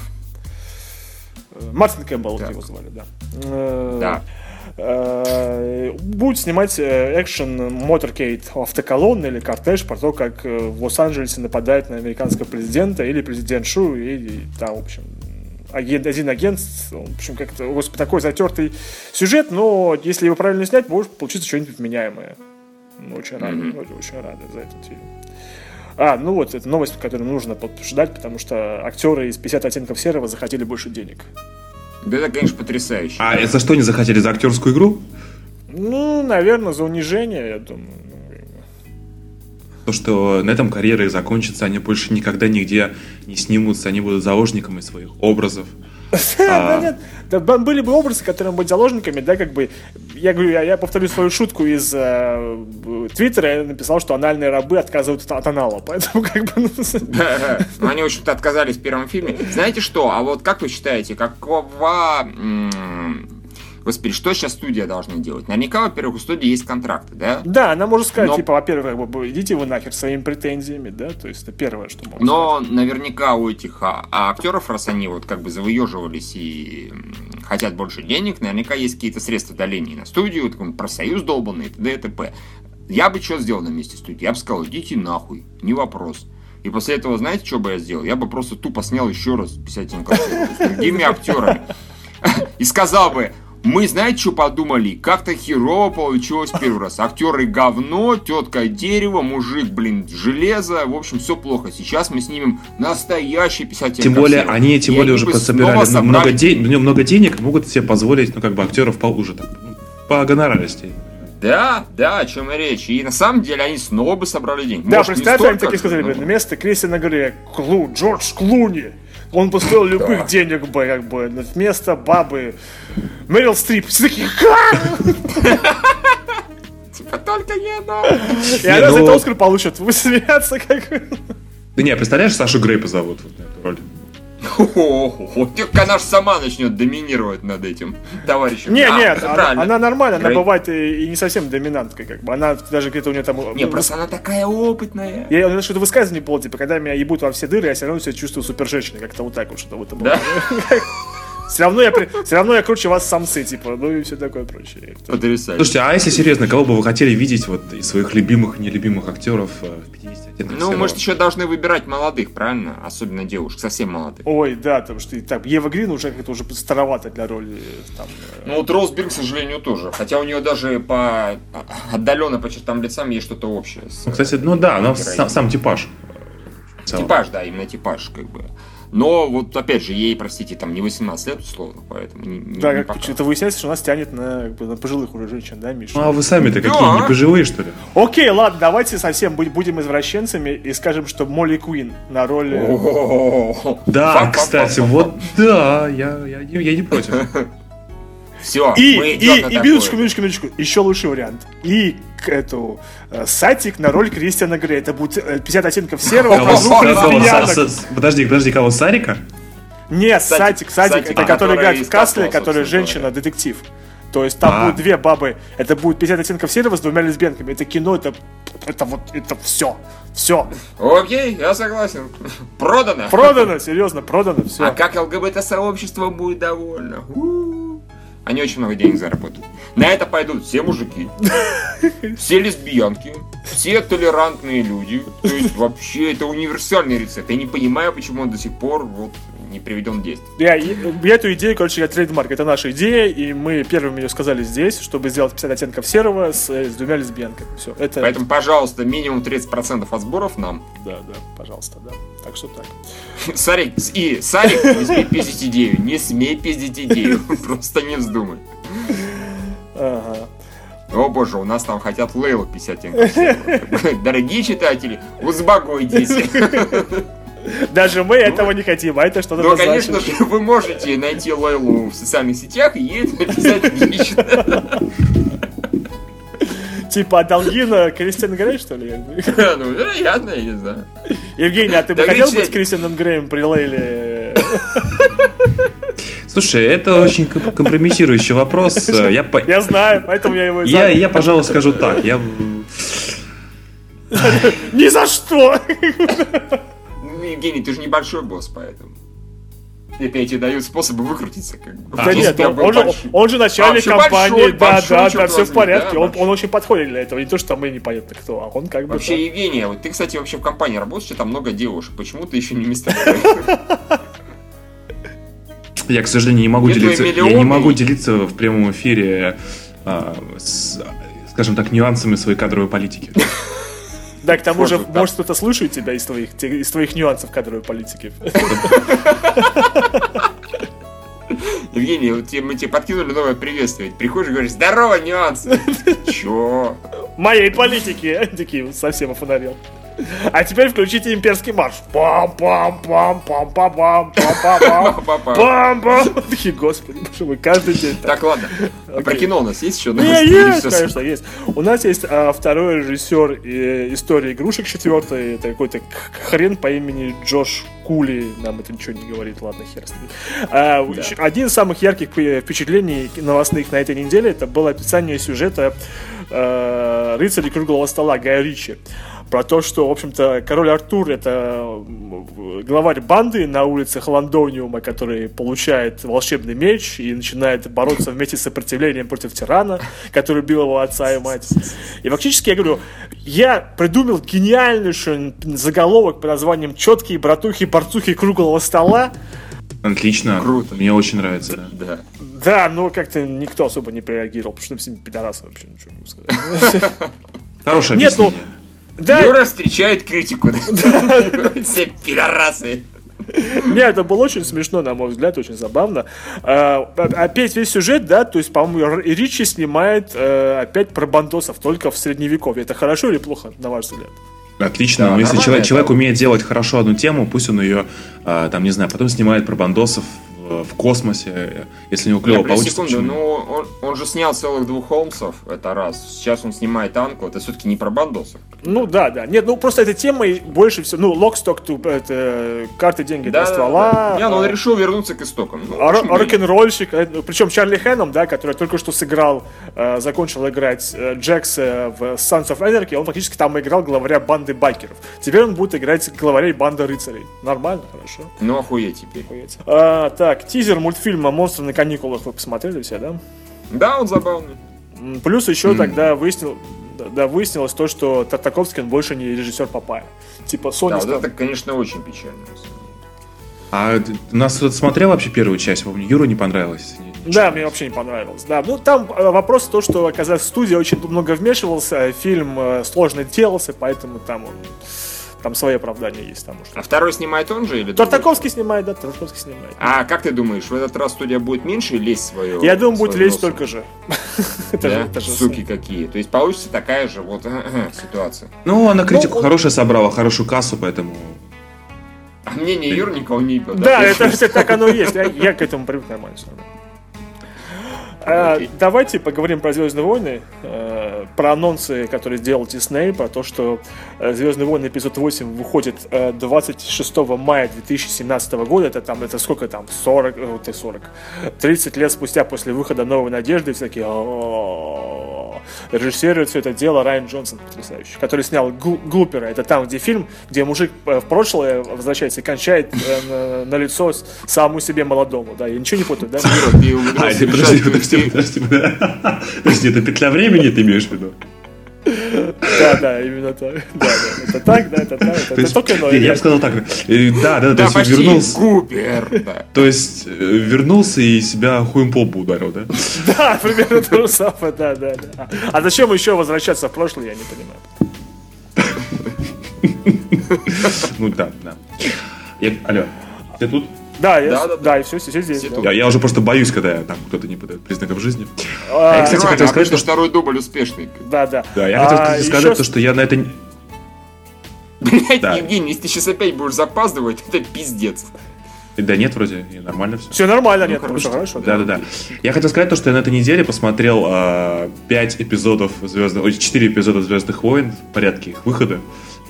Э, Мартин Кэмпбелл так. его звали, да. Э, да. Э, будет снимать экшен Motorcade автоколонны или кортеж про то, как в Лос-Анджелесе нападает на американского президента или президентшу, и, и там, в общем, один агент, в общем, как-то, господи, такой затертый сюжет, но если его правильно снять, может получиться что-нибудь вменяемое. Мы очень рады, mm-hmm. очень рады за этот фильм. А, ну вот, это новость, которую нужно ждать, потому что актеры из 50 оттенков серого захотели больше денег. Да это, конечно, потрясающе. А за что не захотели? За актерскую игру? Ну, наверное, за унижение, я думаю. То, что на этом карьера и закончится, они больше никогда нигде не снимутся, они будут заложниками своих образов. Да нет, были бы образы, которые будут заложниками, да, как бы, я говорю, я повторю свою шутку из э, Твиттера, я написал, что анальные рабы отказываются от анала, поэтому как бы... Ну, они, в общем-то, отказались в первом фильме. Знаете что, а вот как вы считаете, какого Господи, что сейчас студия должна делать? Наверняка, во-первых, у студии есть контракты, да? Да, она может сказать, Но... типа, во-первых, идите вы нахер своими претензиями, да, то есть это первое, что можно Но сказать. наверняка у этих а, а актеров, раз они вот как бы завыеживались и хотят больше денег, наверняка есть какие-то средства давления на студию, такой профсоюз долбанный, т.д. и т.п. Я бы что сделал на месте студии? Я бы сказал, идите нахуй, не вопрос. И после этого, знаете, что бы я сделал? Я бы просто тупо снял еще раз 50 с другими актерами. И сказал бы, Мы, знаете, что подумали? Как-то херово получилось первый раз. Актеры говно, тетка дерево, мужик, блин, железо. В общем, все плохо. Сейчас мы снимем настоящий писатель. Тем более, они тем более уже собирали много, де- много денег, могут себе позволить, ну, как бы, актеров по уже так, по гонорарности. Да, да, о чем и речь. И на самом деле они снова бы собрали деньги. Да, представьте, они такие сказали, блин, вместо Кристина Грея, Клу, Джордж Клуни. Он бы стоил любых да. денег бы, как бы, вместо бабы Мэрил Стрип. Все такие, Типа только не она. И она за это ну- Оскар получит. Вы смеяться как... Да не, представляешь, Сашу Грей позовут вот на эту роль. Она же сама начнет доминировать над этим товарищем. Не, а, нет, она, она нормально, она бывает и, и не совсем доминанткой, как бы. Она даже где-то у нее там... Не, просто она такая опытная. Я, я что-то высказывание было, типа, когда меня ебут во все дыры, я все равно себя чувствую супер женщиной, как-то вот так вот что-то в этом было. Все равно, я, все равно я круче вас самцы, типа, ну и все такое прочее. Потрясающе. Слушайте, а если серьезно, кого бы вы хотели видеть вот из своих любимых и нелюбимых актеров э, в 50 оттенках Ну, может, еще должны выбирать молодых, правильно? Особенно девушек, совсем молодых. Ой, да, потому что так, Ева Грин уже как-то уже старовато для роли. Там, э. ну, вот Роуз Бирн, к сожалению, тоже. Хотя у нее даже по отдаленно по чертам лицам есть что-то общее. С, ну, Кстати, ну да, но сам, сам типаж. Типаж, да, именно типаж, как бы. Но вот опять же, ей, простите, там не 18 лет условно, поэтому не, Да, не как это выясняется, что нас тянет на, как бы, на пожилых уже женщин, да, Миша? Ну а вы сами-то да. какие, не пожилые, что ли? Окей, ладно, давайте совсем будем извращенцами и скажем, что Молли Куин на роли... Да, кстати, вот да, я, я, я не против. Все, и, мы и, и минуточку, минуточку, минуточку, еще лучший вариант. И к эту э, Сатик на роль Кристиана Грея. Это будет 50 э, оттенков серого Подожди, подожди, кого, Сарика? Нет, Сатик, Сатик, это который играет в Касле, который женщина-детектив. То есть там а. будет две бабы. Это будет 50 оттенков серого с двумя лесбиянками. Это кино, это, это вот, это все. Все. Окей, я согласен. Продано. Продано, серьезно, продано, все. А как ЛГБТ-сообщество будет довольно? У-у-у. Они очень много денег заработают. На это пойдут все мужики, все лесбиянки, все толерантные люди. То есть вообще это универсальный рецепт. Я не понимаю, почему он до сих пор вот не приведен в действие. Я, я эту идею, короче, я трейдмарк. Это наша идея, и мы первыми ее сказали здесь, чтобы сделать 50 оттенков серого с, с двумя лесбиянками. Все, это... Поэтому, пожалуйста, минимум 30% от сборов нам. Да, да, пожалуйста, да. Так что так. Сарик, и, Сарик, не смей пиздить идею, не смей пиздить идею, просто не вздумай. Ага. О боже, у нас там хотят Лейлу 50 оттенков. Дорогие читатели, успокойтесь. Даже мы этого не хотим, а это что-то Ну, конечно же, вы можете найти Лойлу в социальных сетях и ей написать лично. Типа Долгина Кристиан Грей, что ли? Ну, вероятно, я не знаю. Евгений, а ты бы хотел быть Кристианом Греем при Лейле? Слушай, это очень компрометирующий вопрос. Я, я знаю, поэтому я его я, я, пожалуй, скажу так. Я... Ни за что! Евгений, ты же небольшой босс, поэтому. И опять тебе дают способы выкрутиться. Как бы. Да нет, он, он, же, он же начальник а, компании, большой, да, большой, да, да, все в порядке. Да, он, он очень подходит для этого. Не то, что мы непонятно кто, а он как бы. Вообще, да. Евгения, вот ты, кстати, вообще в компании работаешь, там много девушек. Почему ты еще не места Я, к сожалению, не могу делиться. Я не могу делиться в прямом эфире, а, с, скажем так, нюансами своей кадровой политики. Да, к тому же, может, кто-то слушает тебя из твоих, из твоих нюансов кадровой политики. Евгений, вот мы тебе подкинули новое приветствие. Приходишь и говоришь, здорово, нюанс. Чё? Моей политики. Такие совсем офонарел. А теперь включите имперский марш. пам пам пам пам пам пам пам пам пам пам господи, боже мой, каждый день. Так, ладно. А про кино у нас есть еще? Не, есть, конечно, есть. У нас есть а, второй режиссер э, истории игрушек четвертый. Это какой-то хрен по имени Джош Кули. Нам это ничего не говорит, ладно, хер с ним. А, один из самых ярких впечатлений новостных на этой неделе это было описание сюжета э, «Рыцарей круглого стола» Гая Ричи про то, что, в общем-то, король Артур это главарь банды на улицах Лондониума, который получает волшебный меч и начинает бороться вместе с сопротивлением против тирана, который убил его отца и мать. И фактически я говорю, я придумал гениальнейший заголовок под названием «Четкие братухи, борцухи круглого стола», Отлично. Круто. Мне очень нравится, да. Да, Да, но как-то никто особо не прореагировал, потому что все пидорасы вообще ничего не сказать. Хорошее Нет, ну, да. Юра встречает критику. Все пидорасы. Не, это было очень смешно, на мой взгляд, очень забавно. А, опять весь сюжет, да, то есть, по-моему, Ричи снимает э, опять про бандосов только в средневековье. Это хорошо или плохо, на ваш взгляд? Отлично, но если человек, человек умеет делать хорошо одну тему, пусть он ее, э, там, не знаю, потом снимает про бандосов в космосе, если у него клево получится. Секунду, ну он, он же снял целых двух Холмсов, это раз. Сейчас он снимает АНКЛ, это все-таки не про бандосов. Ну да, да. Нет, ну просто эта тема больше всего, ну, Lock, Stock, это карты, деньги, да, ствола. Да, да. Не, ну он решил вернуться к истокам. Ну, Рок-н-ролльщик, э, ну, причем Чарли Ханнэм, да, который только что сыграл, э, закончил играть э, Джекс в Sons of Anarchy, он фактически там играл главаря банды байкеров. Теперь он будет играть главарей банды рыцарей. Нормально, хорошо. Ну охуеть теперь. Охуеть. А, так, так, тизер мультфильма «Монстры на каникулах» вы посмотрели все, да? Да, он забавный. Плюс еще mm. тогда выяснил, да, выяснилось то, что Тартаковский он больше не режиссер Папая. Типа Sony Да, вот это, конечно, очень печально. А нас кто-то смотрел вообще первую часть? Помню, Юру не понравилось. Да, мне вообще не понравилось. Да, ну там э, вопрос то, что, оказалось, студия очень много вмешивался, фильм э, сложно делался, поэтому там он там свои оправдания есть тому что. А второй снимает он же или? Тартаковский снимает, да, Тартаковский снимает. А как ты думаешь, в этот раз студия будет меньше лезть свое? Я думаю, будет лезть столько же. это же, Суки какие. То есть получится такая же вот ситуация. Ну, она критику ну, хорошая собрала, хорошую кассу, поэтому. А мнение Юрникова не. Да, это так оно и есть. Я к этому привык нормально. А, давайте поговорим про Звездные войны, э, про анонсы, которые сделал Дисней, про то, что э, Звездные войны эпизод 8 выходит 26 э, мая 2017 года. Это там, это сколько там, 40, э, 40, 30 лет спустя после выхода Новой Надежды, всякие режиссирует все это дело Райан Джонсон, потрясающий, который снял Глупера. Это там, где фильм, где мужик в прошлое возвращается и кончает на, лицо самому себе молодому. Да, я ничего не путаю, да? А, подожди, подожди, подожди, подожди, это петля времени ты имеешь в виду? Да, да, именно так. Да, да, это так, да, это так. Это, только но. Я бы сказал так. Э, да, да, да, то есть вернулся. Купер, да. То есть э, вернулся и себя хуем по лбу ударил, да? Да, примерно то же самое, да, да, да. А зачем еще возвращаться в прошлое, я не понимаю. Ну да, да. Алло, ты тут? Да, я, да, да, да, и все, все здесь. Все да. я, я уже просто боюсь, когда там кто-то не подает признаков жизни. А, я, кстати, хотел сказать, что второй дубль успешный. Да, да. Да, я хотел а, сказать, еще... то, что я на это... Блять, да. Евгений, если ты сейчас опять будешь запаздывать, это пиздец. Да нет, вроде нормально все. Все нормально, ну, нет, хорошо, хорошо. Да, да, да. Я хотел сказать то, что я на этой неделе посмотрел э, 5 эпизодов звездных, 4 эпизода Звездных войн в порядке их выхода.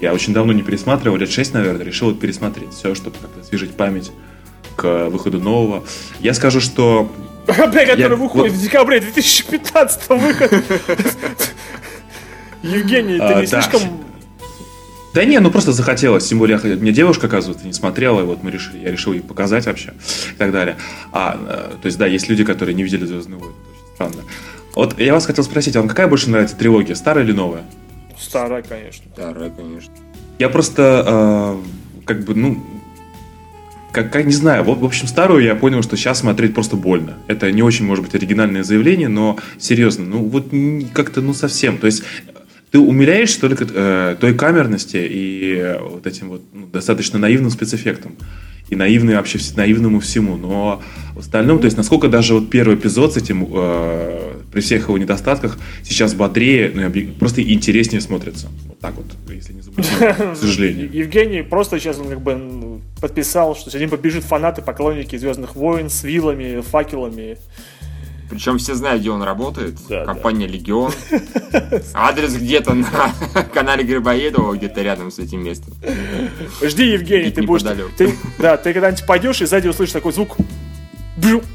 Я очень давно не пересматривал, лет 6, наверное, решил пересмотреть все, чтобы как-то освежить память к выходу нового. Я скажу, что... Бля, который выходит в декабре 2015 выход. Евгений, ты не слишком... Да не, ну просто захотелось, тем более мне девушка, оказывается, не смотрела, и вот мы решили, я решил ей показать вообще, и так далее. А, э, то есть, да, есть люди, которые не видели «Звездные войны», очень странно. Вот я вас хотел спросить, а вам какая больше нравится трилогия, старая или новая? Старая, конечно. Старая, конечно. Я просто, э, как бы, ну, как, как не знаю, в, в общем, старую я понял, что сейчас смотреть просто больно. Это не очень, может быть, оригинальное заявление, но серьезно, ну вот как-то, ну совсем. То есть ты умиляешься только э, той камерности и э, вот этим вот ну, достаточно наивным спецэффектом и наивный вообще наивному всему, но в остальном, то есть насколько даже вот первый эпизод с этим э, при всех его недостатках сейчас бодрее, ну, просто интереснее смотрится. Вот так вот, если не забыть, к сожалению. Евгений просто сейчас он как бы подписал, что сегодня побежит фанаты, поклонники Звездных войн с вилами, факелами. Причем все знают, где он работает. Да, Компания да. Легион. Адрес где-то на канале Грибоедова, где-то рядом с этим местом. Жди, Евгений, ты будешь. Ты, да, ты когда-нибудь пойдешь и сзади услышишь такой звук.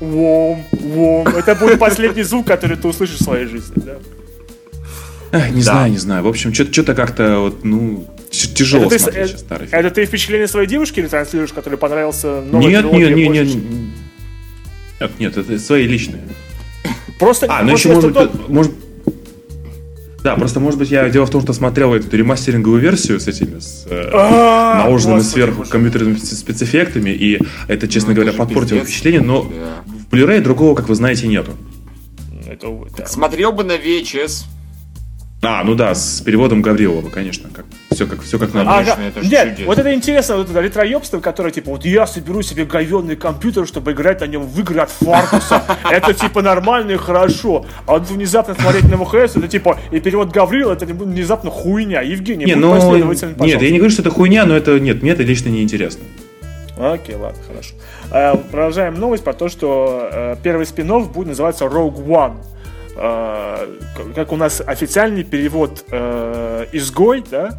Вом, вом. Это будет последний звук, который ты услышишь в своей жизни, да? Не да. знаю, не знаю. В общем, что-то как-то вот, ну, тяжело это смотреть ты, сейчас старый фильм. Это ты впечатление своей девушки или транслируешь, который понравился новый Нет, нет, нет, нет. Нет, нет, это свои личные. Просто... А, ну еще может быть, может... Да, просто, может быть, я дело в том, что смотрел эту ремастеринговую версию с этими, с э, а, наложенными сверху компьютерными спецэффектами, и это, честно ну, говоря, подпортило впечатление, но Blu-ray другого, как вы знаете, нету. Это, да. Смотрел бы на VHS. А, ну да, с переводом Гаврилова, конечно, как, все как, все как надо. Ага. Это Нет, чудесно. вот это интересно, вот это ретроебство, которое типа, вот я соберу себе говенный компьютер, чтобы играть на нем в игры от Фаркуса. Это типа нормально и хорошо. А вот внезапно смотреть на ВХС, это типа, и перевод Гаврила, это внезапно хуйня. Евгений, не, ну, Нет, я не говорю, что это хуйня, но это, нет, мне это лично не интересно. Окей, ладно, хорошо. Э, продолжаем новость про то, что э, первый спин будет называться Rogue One. Э, как у нас официальный перевод э, «Изгой», да,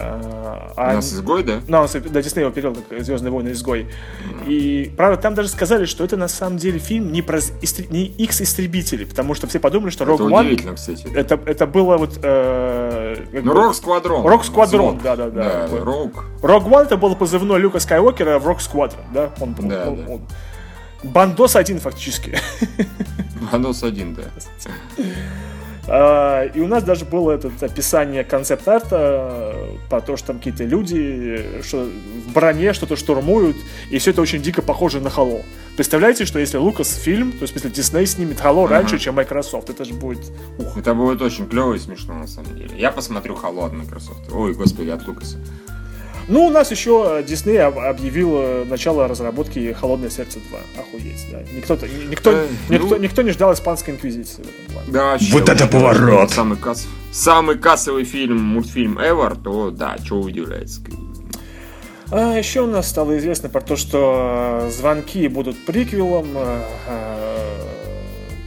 а, у нас изгой, да? Ну, да, Дисней его перевел как Звездные войны изгой. Mm. И, правда, там даже сказали, что это на самом деле фильм не про не X истребители, потому что все подумали, что Rogue One. кстати. Это, это было вот. Э, ну, Rogue Squadron. Rogue Squadron, да, да, Rogue. Rogue One это был позывной Люка Скайуокера в Rogue Squadron, да? Он, да, он, да. Он, Бандос один фактически. Бандос один, да. А, и у нас даже было это описание концепт-арта про то, что там какие-то люди что в броне что-то штурмуют, и все это очень дико похоже на Halo. Представляете, что если Лукас фильм, то есть если Дисней снимет Halo ага. раньше, чем Microsoft, это же будет... Ух. Это будет очень клево и смешно, на самом деле. Я посмотрю Halo от Microsoft. Ой, господи, от Лукаса. Ну, у нас еще Дисней объявил э, начало разработки «Холодное сердце 2». Охуеть, да. Никто, никто, э, никто, ну... никто не ждал испанской инквизиции в этом плане. Да, вот это поворот! Самый, касс... самый кассовый фильм, мультфильм ever, то да, что удивляется. А еще у нас стало известно про то, что э, звонки будут приквелом,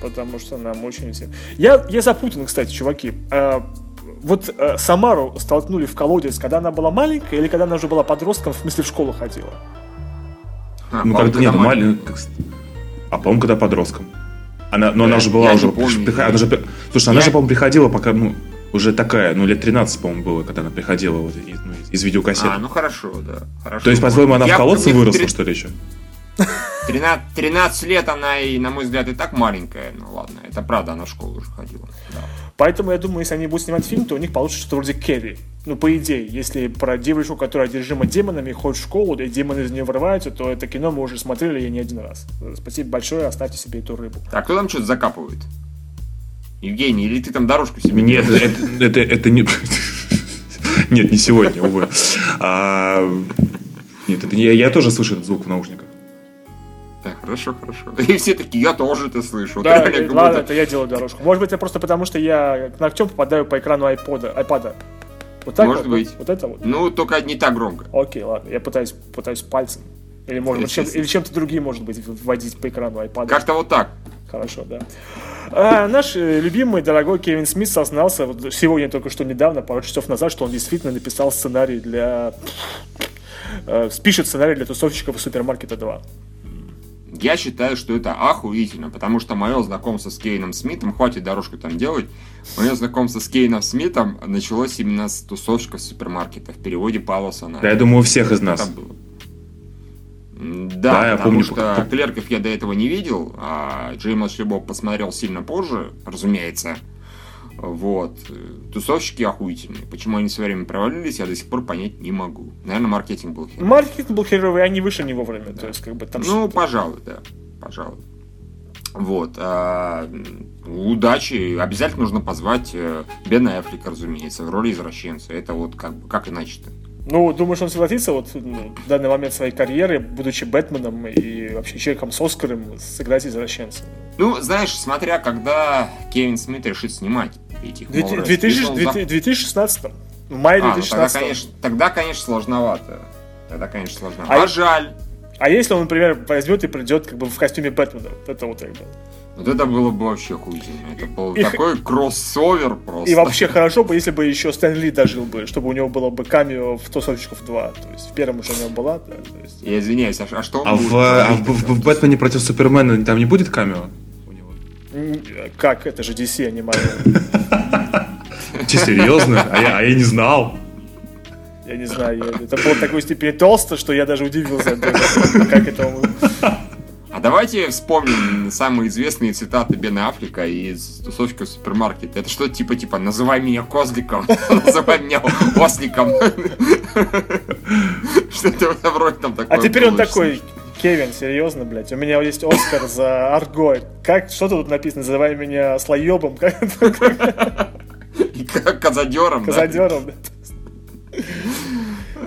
потому что нам очень... Я, я запутан, кстати, чуваки вот э, Самару столкнули в колодец, когда она была маленькая, или когда она уже была подростком, в смысле в школу ходила? А, ну, когда, нет, маленькая. А, по-моему, когда подростком. Она, но она же была уже... Она же, слушай, она же, по-моему, приходила, пока, ну, уже такая, ну, лет 13, по-моему, было, когда она приходила вот из, ну, из видеокассеты. А, ну, хорошо, да. Хорошо. То есть, по-твоему, она я, в колодце выросла, 3... что ли, еще? 13, 13 лет она, и, на мой взгляд, и так маленькая. Ну, ладно, это правда, она в школу уже ходила. Да. Поэтому я думаю, если они будут снимать фильм, то у них получится что-то вроде Керри. Ну, по идее, если про девушку, которая одержима демонами, ходит в школу, и демоны из нее вырываются, то это кино мы уже смотрели я не один раз. Спасибо большое, оставьте себе эту рыбу. А кто там что-то закапывает? Евгений, или ты там дорожку себе Нет, это, это, это не... Нет, не сегодня, увы. А, нет, это не, я тоже слышу этот звук в наушниках. Так, хорошо, хорошо. И все такие, я тоже это слышу. Да, вот ладно, будто... это я делаю дорожку. Может быть, это просто потому, что я ногтем попадаю по экрану iPod, iPad. Вот так Может вот, быть. Вот, это вот. Ну, только не так громко. Окей, ладно. Я пытаюсь, пытаюсь пальцем. Или, может быть, чем, или чем-то другим, может быть, вводить по экрану iPad. Как-то вот так. Хорошо, да. А, наш э, любимый, дорогой Кевин Смит сознался вот сегодня, только что недавно, пару часов назад, что он действительно написал сценарий для... Э, спишет сценарий для тусовщиков супермаркета 2. Я считаю, что это охуительно, потому что мое знакомство с Кейном Смитом, хватит дорожку там делать, мое знакомство с Кейном Смитом началось именно с тусовщиков супермаркета в переводе Павла Сана. Да, я думаю, у всех из нас. Да, да, я потому помню, что как... клерков я до этого не видел, а Джеймс Любов посмотрел сильно позже, разумеется. Вот. Тусовщики охуительные. Почему они все время провалились, я до сих пор понять не могу. Наверное, маркетинг был херовый. Маркетинг был херовый, они вышли не вовремя. Да. То есть, как бы там ну, пожалуй, да. Пожалуй. Вот. А, удачи. Обязательно нужно позвать э, Бена Эфлика, разумеется, в роли извращенца. Это вот как, как иначе-то. Ну, думаешь, он согласится вот ну, в данный момент своей карьеры, будучи Бэтменом и вообще человеком с Оскаром, сыграть извращенца? Ну, знаешь, смотря когда Кевин Смит решит снимать этих 2016 в мае 2016 а, ну, тогда, конечно, тогда, конечно, сложновато. Тогда, конечно, сложновато. А, а жаль. А если он, например, возьмет и придет как бы в костюме Бэтмена? Это вот как бы... Вот это было бы вообще охуительно. Это был и такой кроссовер просто. И вообще хорошо бы, если бы еще Стэн Ли дожил бы, чтобы у него было бы камео в Тусовщиков 2. То есть в первом уже у него была. Да, то есть... Я извиняюсь, а, а что он а будет? В, а в, в, в Бэтмене против Супермена там не будет камео? У него? Как? Это же DC, а не Че, серьезно? А я, а я не знал. Я не знаю, это было такой степени толсто, что я даже удивился, как это а давайте вспомним самые известные цитаты Бена Африка из тусовки супермаркета. Это что типа типа называй меня козликом, называй меня осликом. Что-то вроде там такое. А теперь он такой, Кевин, серьезно, блядь, у меня есть Оскар за Арго. Как, что тут написано? Называй меня слоебом. Казадером, Казадером, да.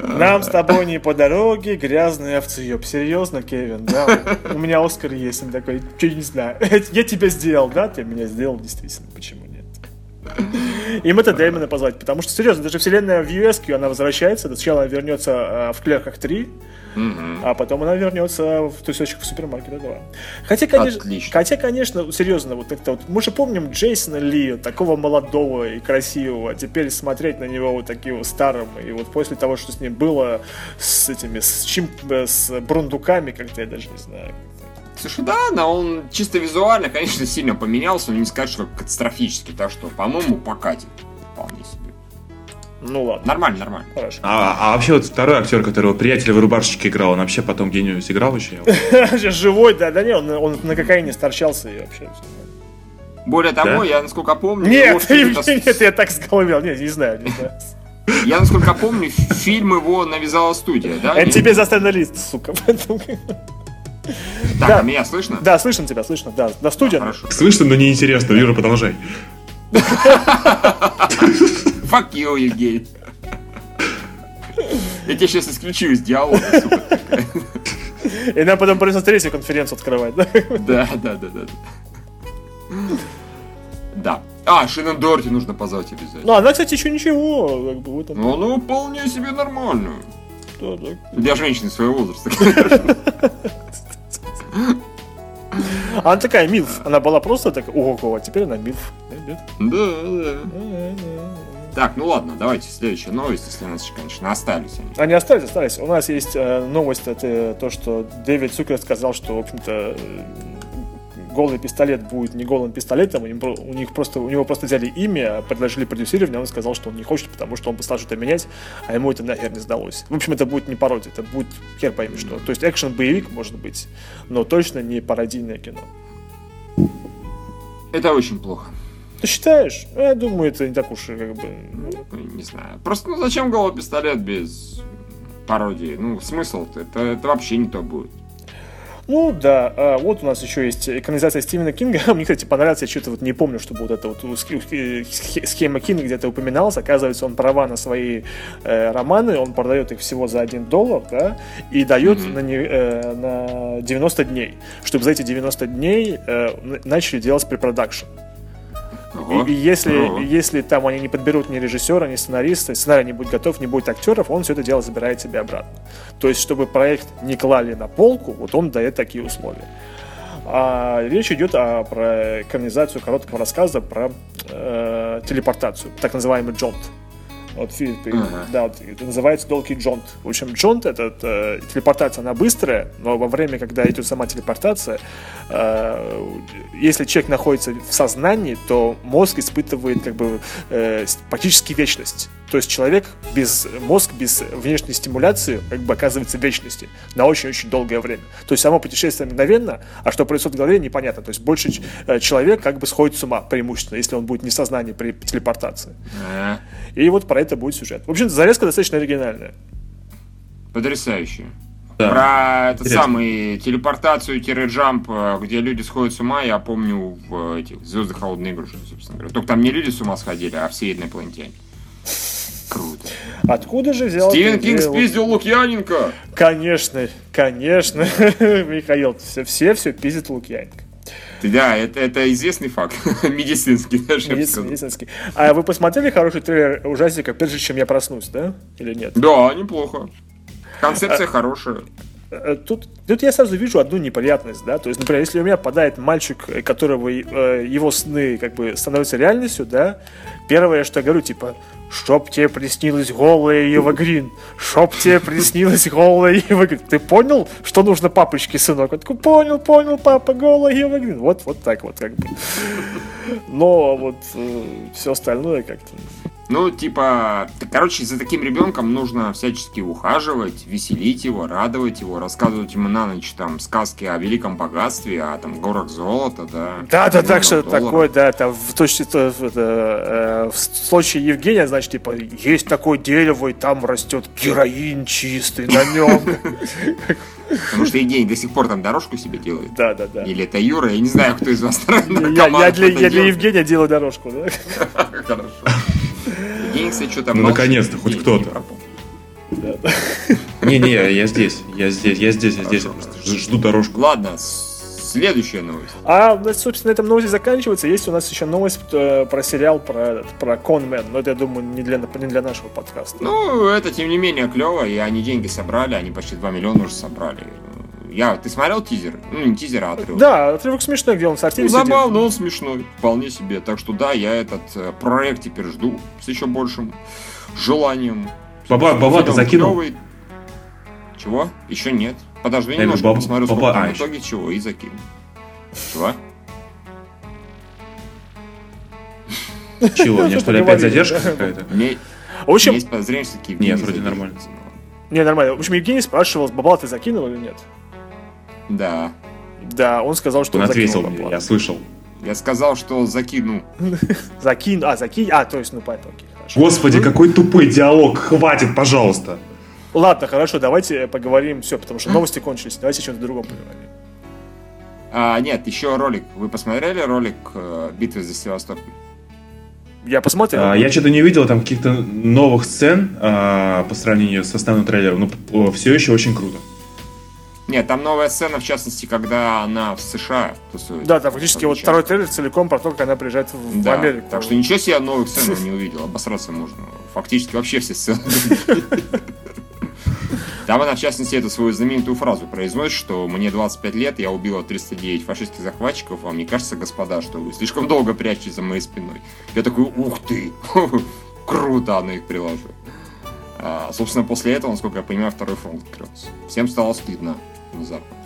Нам с тобой не по дороге, грязный овцееб. Серьезно, Кевин, да? У меня Оскар есть, он такой, что не знаю. Я тебя сделал, да? Ты меня сделал, действительно, почему Им это Дэймона позвать, потому что, серьезно, даже вселенная в US, она возвращается, сначала она вернется э, в Клерках 3, а потом она вернется в тусечек в супермаркет 2. Хотя, конечно, Отлично. хотя, конечно, серьезно, вот это вот, мы же помним Джейсона Ли, такого молодого и красивого, а теперь смотреть на него вот таким старым, и вот после того, что с ним было, с этими, с чем, с бурундуками, как-то я даже не знаю, Слушай, да, но он чисто визуально, конечно, сильно поменялся, но не сказать, что катастрофически, так что, по-моему, покатит вполне себе. Ну ладно. Нормально, нормально. Хорошо. А, а вообще вот второй актер, которого приятеля в рубашечке играл, он вообще потом где-нибудь играл еще? Живой, да, да не, он, он на кокаине сторчался и вообще. Более того, я насколько помню... Нет, нет, я так сголовел, нет, не знаю, не знаю. Я, насколько помню, фильм его навязала студия, да? Это тебе за лист, сука. Так, да. а меня слышно? Да, слышно тебя, слышно, да. До студии. А, Слышно, но неинтересно. Юра, продолжай. Fuck you, Евгений. Я тебя сейчас исключу из диалога, И нам потом придется третью конференцию открывать, да? Да, да, да, да. Да. А, Шинон Дорти нужно позвать обязательно. Ну, она, кстати, еще ничего. Как бы, этом... Ну, ну, вполне себе нормально. Да, да. Для женщины своего возраста, конечно. Она такая милф. Она была просто так, ого, а теперь она милф. Да, да. Так, ну ладно, давайте следующая новость, если у нас, конечно, остались они. Они остались, остались. У нас есть э, новость, это то, что Дэвид Цукер сказал, что, в общем-то, голый пистолет будет не голым пистолетом, у них просто, у него просто взяли имя, предложили продюсирование, он сказал, что он не хочет, потому что он стал что-то менять, а ему это нахер не сдалось. В общем, это будет не пародия, это будет хер пойми что. То есть экшен-боевик может быть, но точно не пародийное кино. Это очень плохо. Ты считаешь? Я думаю, это не так уж как бы... Ну, не знаю. Просто ну зачем голый пистолет без пародии? Ну, смысл это, это вообще не то будет. Ну да, а вот у нас еще есть экранизация Стивена Кинга. Мне, кстати, понравилось, я что-то вот не помню, чтобы вот это вот схема Кинга где-то упоминалась. Оказывается, он права на свои э, романы, он продает их всего за 1 доллар, да, и дает mm-hmm. на, не, э, на 90 дней, чтобы за эти 90 дней э, начали делать препродакшн. И, и если, Ого. если там они не подберут ни режиссера, ни сценариста, сценарий не будет готов, не будет актеров, он все это дело забирает себе обратно. То есть, чтобы проект не клали на полку, вот он дает такие условия. А речь идет о, про экранизацию короткого рассказа про э, телепортацию, так называемый джонт. Вот, uh-huh. да, вот, это называется долгий джонт. В общем, джонт это, это телепортация, она быстрая, но во время, когда идет сама телепортация, э, если человек находится в сознании, то мозг испытывает как бы э, практически вечность. То есть человек без мозг, без внешней стимуляции как бы оказывается в вечности на очень-очень долгое время. То есть само путешествие мгновенно, а что происходит в голове, непонятно. То есть больше э, человек как бы сходит с ума преимущественно, если он будет не в сознании при телепортации. Uh-huh. И вот про это будет сюжет. В общем, зарезка достаточно оригинальная. Потрясающе. Да. Про этот самый телепортацию-джамп, э, где люди сходят с ума, я помню в этих звездах холодной игры, собственно говоря. Только там не люди с ума сходили, а все инопланетяне. Круто. Откуда же взял... Стивен Кинг спиздил Лукьяненко! Конечно, конечно, Михаил, все, все все пиздит Лукьяненко. Да, это, это известный факт. медицинский даже. Медицинский, медицинский. А вы посмотрели хороший трейлер ужастика, прежде чем я проснусь, да? Или нет? Да, неплохо. Концепция а, хорошая. Э, тут, тут я сразу вижу одну неприятность, да, то есть, например, если у меня попадает мальчик, э, которого э, его сны как бы становятся реальностью, да, первое, что я говорю, типа, чтоб тебе приснилась голая Ева Грин, чтоб тебе приснилась голая Ева Грин. Ты понял, что нужно папочке, сынок? Он такой, понял, понял, папа, голая Ева Грин. Вот, вот так вот как бы. Но вот э, все остальное как-то ну, типа, короче, за таким ребенком нужно всячески ухаживать, веселить его, радовать его, рассказывать ему на ночь там сказки о великом богатстве, о там горах золота, да. Да, да, так что такое, да, там в точно это, э, в случае Евгения, значит, типа, есть такое дерево, и там растет героин чистый на нем. Потому что Евгений до сих пор там дорожку себе делает. Да, да, да. Или это Юра, я не знаю, кто из вас Я, я для, я для Евгения делаю дорожку, да? Хорошо. Евгений, кстати, что там Ну, наконец-то, хоть кто-то. Не-не, я здесь, я здесь, я здесь, я здесь. Жду дорожку. Ладно, следующая новость. А, собственно, на этом новости заканчивается. Есть у нас еще новость э, про сериал про, про Конмен. Но это, я думаю, не для, не для нашего подкаста. Ну, это, тем не менее, клево. И они деньги собрали, они почти 2 миллиона уже собрали. Я, ты смотрел тизер? Ну, не тизер, а отрывок. Да, отрывок смешной, где он с артелью ну, забавно, он смешной. Вполне себе. Так что да, я этот э, проект теперь жду с еще большим желанием. Баба, баба, ты закинул? Клевый. Чего? Еще нет. Подожди я немножко, баба, посмотрю, сколько баба, а, в итоге чего, и закину. Чего? Чего? Мне что ли опять задержка какая-то? В общем... Есть подозрение, что такие Нет, вроде нормально. Не, нормально. В общем, Евгений спрашивал, бабла ты закинул или нет? Да. Да, он сказал, что он, он ответил мне, я слышал. Я сказал, что закину. Закину, а, закинь, а, то есть, ну, поэтому, окей, хорошо. Господи, какой тупой диалог, хватит, пожалуйста. Ладно, хорошо, давайте поговорим, все, потому что новости кончились, давайте о чем-то другом поговорим. А, нет, еще ролик. Вы посмотрели ролик э, битвы за Севастополь? Я посмотрел. А, я что-то не видел там каких-то новых сцен а, по сравнению с основным трейлером, но все еще очень круто. Нет, там новая сцена, в частности, когда она в США тусует. Да, там фактически вот второй трейлер целиком про то, как она приезжает в да, Америку. Так что ничего себе новых сцен не увидел, обосраться можно. Фактически вообще все сцены. Там она, в частности, эту свою знаменитую фразу произносит, что мне 25 лет, я убила 309 фашистских захватчиков, вам не кажется, господа, что вы слишком долго прячетесь за моей спиной? Я такой, ух ты, круто она их приложила. А, собственно, после этого, насколько я понимаю, второй фронт открылся. Всем стало стыдно внезапно.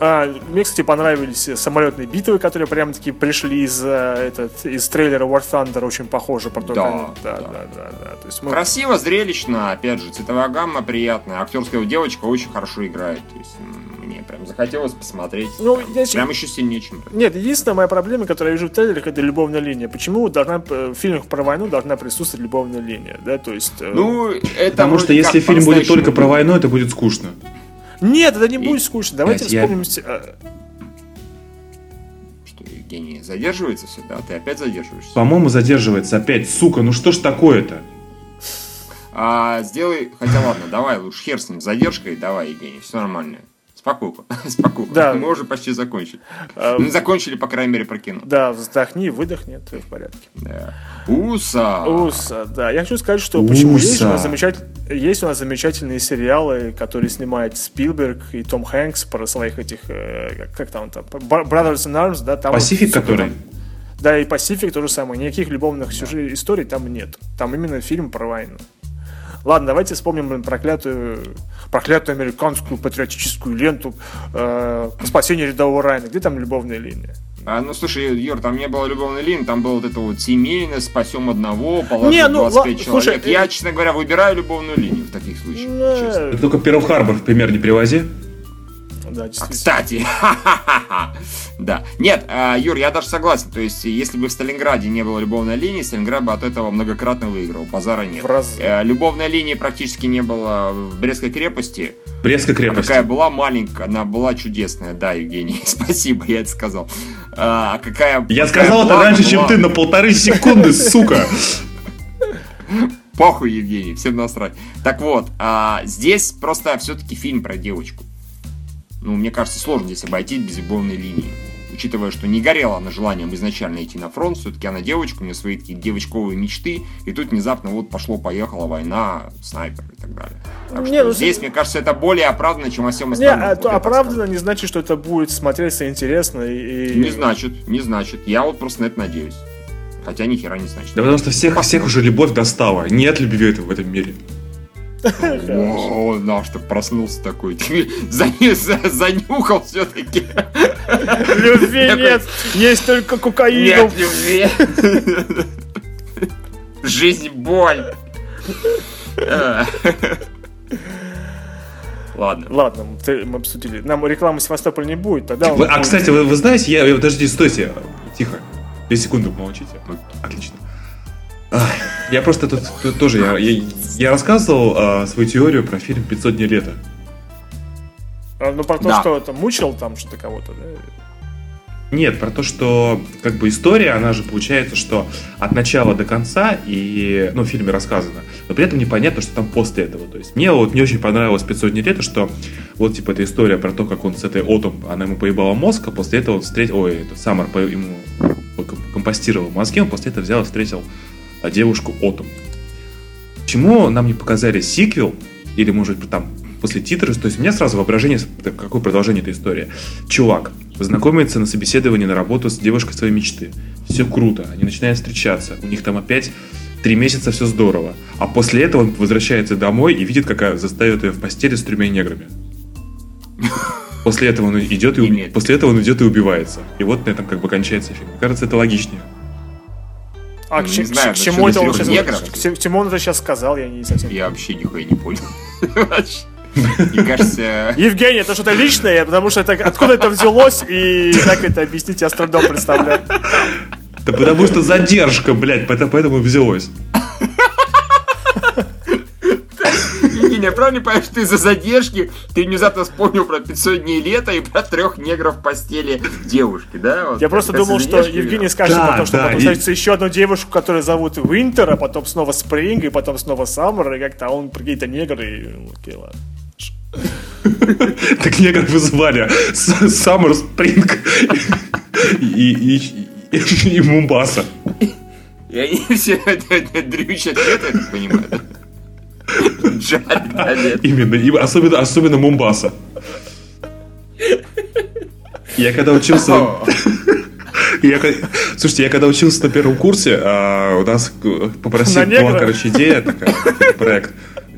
А, мне, кстати, понравились самолетные битвы, которые прямо таки пришли из, э, этот, из трейлера War Thunder, очень похоже. Про то, да, как... да, да, да, да, да. То есть мы... Красиво, зрелищно, опять же, цветовая гамма приятная, актерская девочка очень хорошо играет. То есть мне прям захотелось посмотреть. Ну, прям, я... прям еще сильнее, чем Нет, единственная моя проблема, которую я вижу в трейлерах, это любовная линия. Почему должна в фильмах про войну должна присутствовать любовная линия? Да, то есть... Э, ну, это Потому что если фильм будет только про войну, это будет скучно. Нет, это не будет скучно. Давайте Нет, вспомним... Я... Э, что, Евгений, задерживается все, да? Ты опять задерживаешься? По-моему, задерживается опять. Сука, ну что ж такое-то? А, сделай, хотя ладно, давай лучше хер с ним задержкой, давай, Евгений, все нормально. Спокойно, спокойно. Да. Мы уже почти закончили. А, Мы закончили, по крайней мере, про кино. Да, вздохни, выдохни, ты в порядке. Да. Уса. Уса, да. Я хочу сказать, что почему есть у, нас. Есть у нас замечательные сериалы, которые снимает Спилберг и Том Хэнкс про своих этих, э, как там, там, Brothers in Arms, да, там... Пасифик, который? Да, и Пасифик то же самое. Никаких любовных сюжет, историй там нет. Там именно фильм про войну. Ладно, давайте вспомним блин, проклятую, проклятую американскую патриотическую ленту э, по спасению рядового Райана. Где там любовная линия? А, ну слушай, Юр, там не было любовной линии, там было вот это вот семейное, спасем одного, положим не, ну, 25 ла- человек. Слушай, Я, э... честно говоря, выбираю любовную линию в таких случаях. Не... Ты только Перл Харбор в пример не привози. Да, а, кстати, да. Нет, а, Юр, я даже согласен. То есть, если бы в Сталинграде не было любовной линии, Сталинград бы от этого многократно выиграл. Базара нет. Э, любовной линии практически не было в Брестской крепости. Брестской крепости. какая была маленькая, она была чудесная. Да, Евгений, спасибо, я это сказал. А, какая, я сказал это раньше, чем ты, на полторы секунды, сука. Похуй, Евгений, всем насрать. Так вот, а, здесь просто все-таки фильм про девочку ну, мне кажется, сложно здесь обойти без любовной линии. Учитывая, что не горела она желанием изначально идти на фронт, все-таки она девочка, у нее свои такие девочковые мечты, и тут внезапно вот пошло-поехала война, снайпер и так далее. Так не, что ну, здесь, мне кажется, это более оправданно, чем во всем остальном. Не, вот оправданно не значит, что это будет смотреться интересно и... Не значит, не значит. Я вот просто на это надеюсь. Хотя ни хера не значит. Да потому что всех, всех уже любовь достала. Нет любви в этом мире. О, наш так проснулся такой. Занюхал все-таки. Любви нет, есть только кокаин. Нет любви. Жизнь боль. Ладно. Ладно, мы обсудили. Нам рекламы Севастополя не будет, тогда... Вы, а, кстати, вы, вы знаете, я... Подождите, стойте. Тихо. Две секунды молчите. Отлично. Я просто тут, тут тоже, я, я, я рассказывал а, свою теорию про фильм «500 дней лета». А, ну, про то, да. что это мучил там что-то кого-то, да? Нет, про то, что как бы история, она же получается, что от начала до конца и, ну, в фильме рассказано, но при этом непонятно, что там после этого. То есть мне вот не очень понравилось 500 дней лета, что вот типа эта история про то, как он с этой Отом, она ему поебала мозг, а после этого он встретил, ой, это Саммер по, ему компостировал мозги, он после этого взял и встретил а, девушку Отом. Почему нам не показали сиквел, или может быть там после титров, то есть у меня сразу воображение, какое продолжение этой истории. Чувак знакомится на собеседовании на работу с девушкой своей мечты. Все круто, они начинают встречаться, у них там опять три месяца все здорово. А после этого он возвращается домой и видит, как заставит ее в постели с тремя неграми. После этого он идет и после этого он идет и убивается. И вот на этом как бы кончается фильм. Мне кажется, это логичнее. А к, не знаю, к чему это он сейчас, к чему он это сейчас сказал, я не совсем. Я вообще нихуя не понял. Мне кажется... Евгений, это что-то личное, потому что это откуда это взялось и как это объяснить, я с трудом представляю. Да потому что задержка, блядь, поэтому взялось. Я правильно понимаю, что из-за задержки ты внезапно вспомнил про 500 дней лета и про трех негров в постели девушки, да? Вот, я просто думал, что Евгений скажет да, потом, что да, потом и... еще одну девушку, которую зовут Винтер, а потом снова Спринг, и потом снова Саммер, и как-то он какие-то негры, и окей, ладно. Так негров вызывали Саммер, Спринг и Мумбаса. И они все дрючат лето, я так понимаю. Именно, и особенно, особенно Мумбаса. Я когда учился... Я, слушайте, я когда учился на первом курсе, а, у нас попросили, была, короче, идея такая, проект.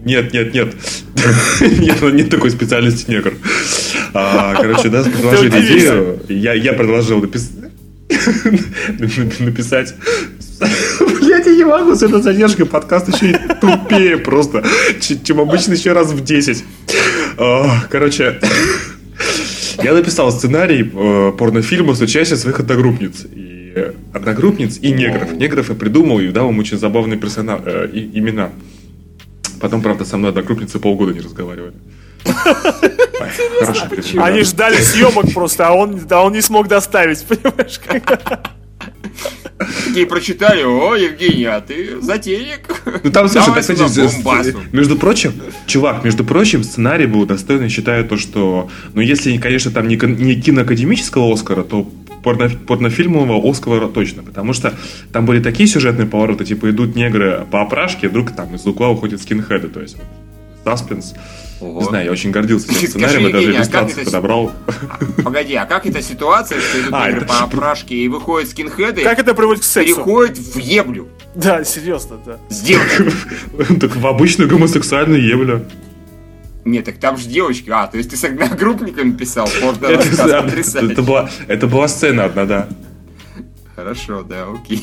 Нет, нет, нет. нет, нет такой специальности негр. А, короче, да, предложили идею. Я, я предложил напис... написать Я не могу с этой задержкой подкаст еще и тупее просто, чем обычно еще раз в 10. Короче, я написал сценарий э, порнофильма с участием своих одногруппниц. И одногруппниц и негров. Негров я придумал и дал им очень забавные персона... Э, имена. Потом, правда, со мной одногруппницы полгода не разговаривали. Они ждали съемок просто, а он, а он не смог доставить, понимаешь? Такие прочитали, о, Евгений, а ты затейник. Ну там, слушай, так, кстати, между прочим, чувак, между прочим, сценарий был достойный, считаю, то, что, ну, если, конечно, там не, не киноакадемического Оскара, то порно, порнофильмового Оскара точно, потому что там были такие сюжетные повороты, типа идут негры по опрашке, вдруг там из угла уходят скинхеды, то есть саспенс. Ого. Не знаю, я очень гордился этим сценарием, и даже иллюстрации подобрал. А, погоди, а как эта ситуация, что идут а, по опрашке и выходят скинхеды? Как это приводит к сексу? Переходит в еблю. Да, серьезно, да. С девочкой. Так в обычную гомосексуальную еблю. Нет, так там же девочки. А, то есть ты с одногруппниками писал? Это это была сцена одна, да. Хорошо, да, окей.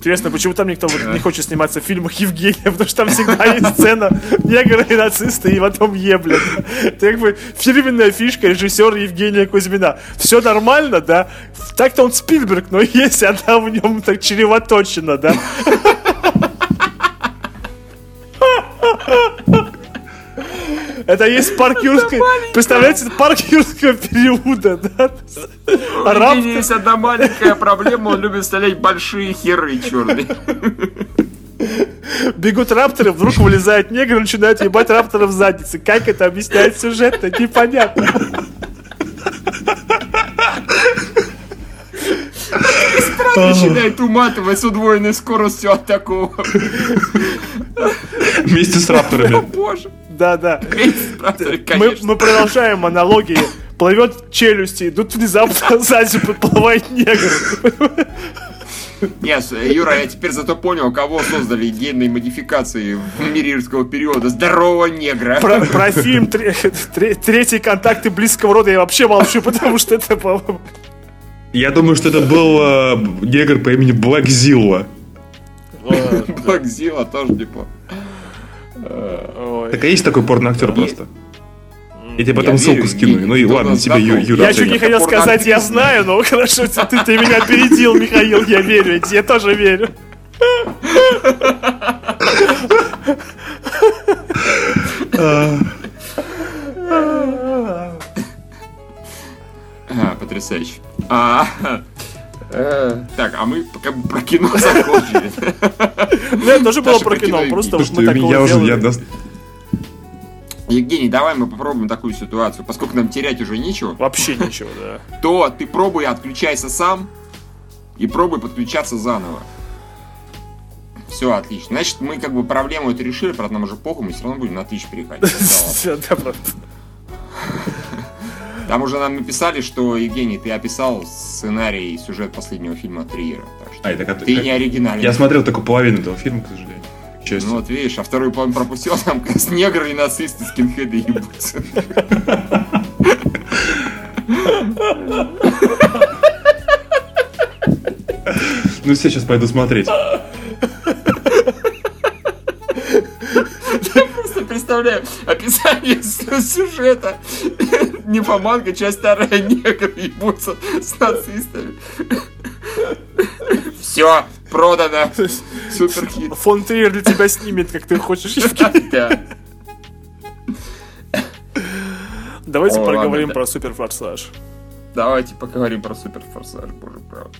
Интересно, почему там никто вот не хочет сниматься в фильмах Евгения, потому что там всегда есть сцена негры и нацисты, и потом еблят. Это как бы фирменная фишка режиссера Евгения Кузьмина. Все нормально, да? Так-то он Спилберг, но есть она в нем так чревоточена, да? Это есть парк юрского... Представляете, это парк юрского периода, да? У Раб... есть одна маленькая проблема, он любит стрелять большие херы черные. Бегут рапторы, вдруг вылезает негр и начинает ебать рапторов в задницы. Как это объясняет сюжет непонятно. Начинает уматывать с удвоенной скоростью от такого. Вместе с рапторами. О боже. Да, да. Мы, мы продолжаем монологи. Плывет челюсти, тут внезапно сзади подплывает негр. Нет, Юра, я теперь зато понял, кого создали генные модификации в мире юрского периода. Здорового негра. Про, про фильм «Третий контакты близкого рода» я вообще молчу, потому что это, по-моему... Я думаю, что это был э, негр по имени Блэк Зилла. Блэк Зилла тоже неплохо. Так а есть такой порноактер просто? Я тебе потом ссылку скину. Ну и ладно, тебе, Юра. Я чуть не хотел сказать, я знаю, но хорошо, ты, ты меня опередил, Михаил, я верю, я тоже верю. А, э, так, а мы как бы про кино закончили. Ну, это тоже было про кино, просто мы такого я Евгений, давай мы попробуем такую ситуацию. Поскольку нам терять уже нечего. Вообще нечего, да. То ты пробуй отключайся сам и пробуй подключаться заново. Все, отлично. Значит, мы как бы проблему эту решили, правда, нам уже похуй, мы все равно будем на Twitch переходить. Там уже нам написали, что, Евгений, ты описал сценарий и сюжет последнего фильма Триера. Так что а, это как, ты как... не оригинальный. Я смотрел только половину этого фильма, к сожалению. Часть. Ну вот видишь, а вторую половину пропустил, там с негры и нацисты, скинхеды ебутся. Ну все, сейчас пойду смотреть. Представляю описание сюжета. Нимфоманка, часть вторая, негр ебутся с нацистами. Все, продано. Суперхит. Фон Триер для тебя снимет, как ты хочешь. Давайте поговорим про суперфорсаж. Давайте поговорим про суперфорсаж, боже правда.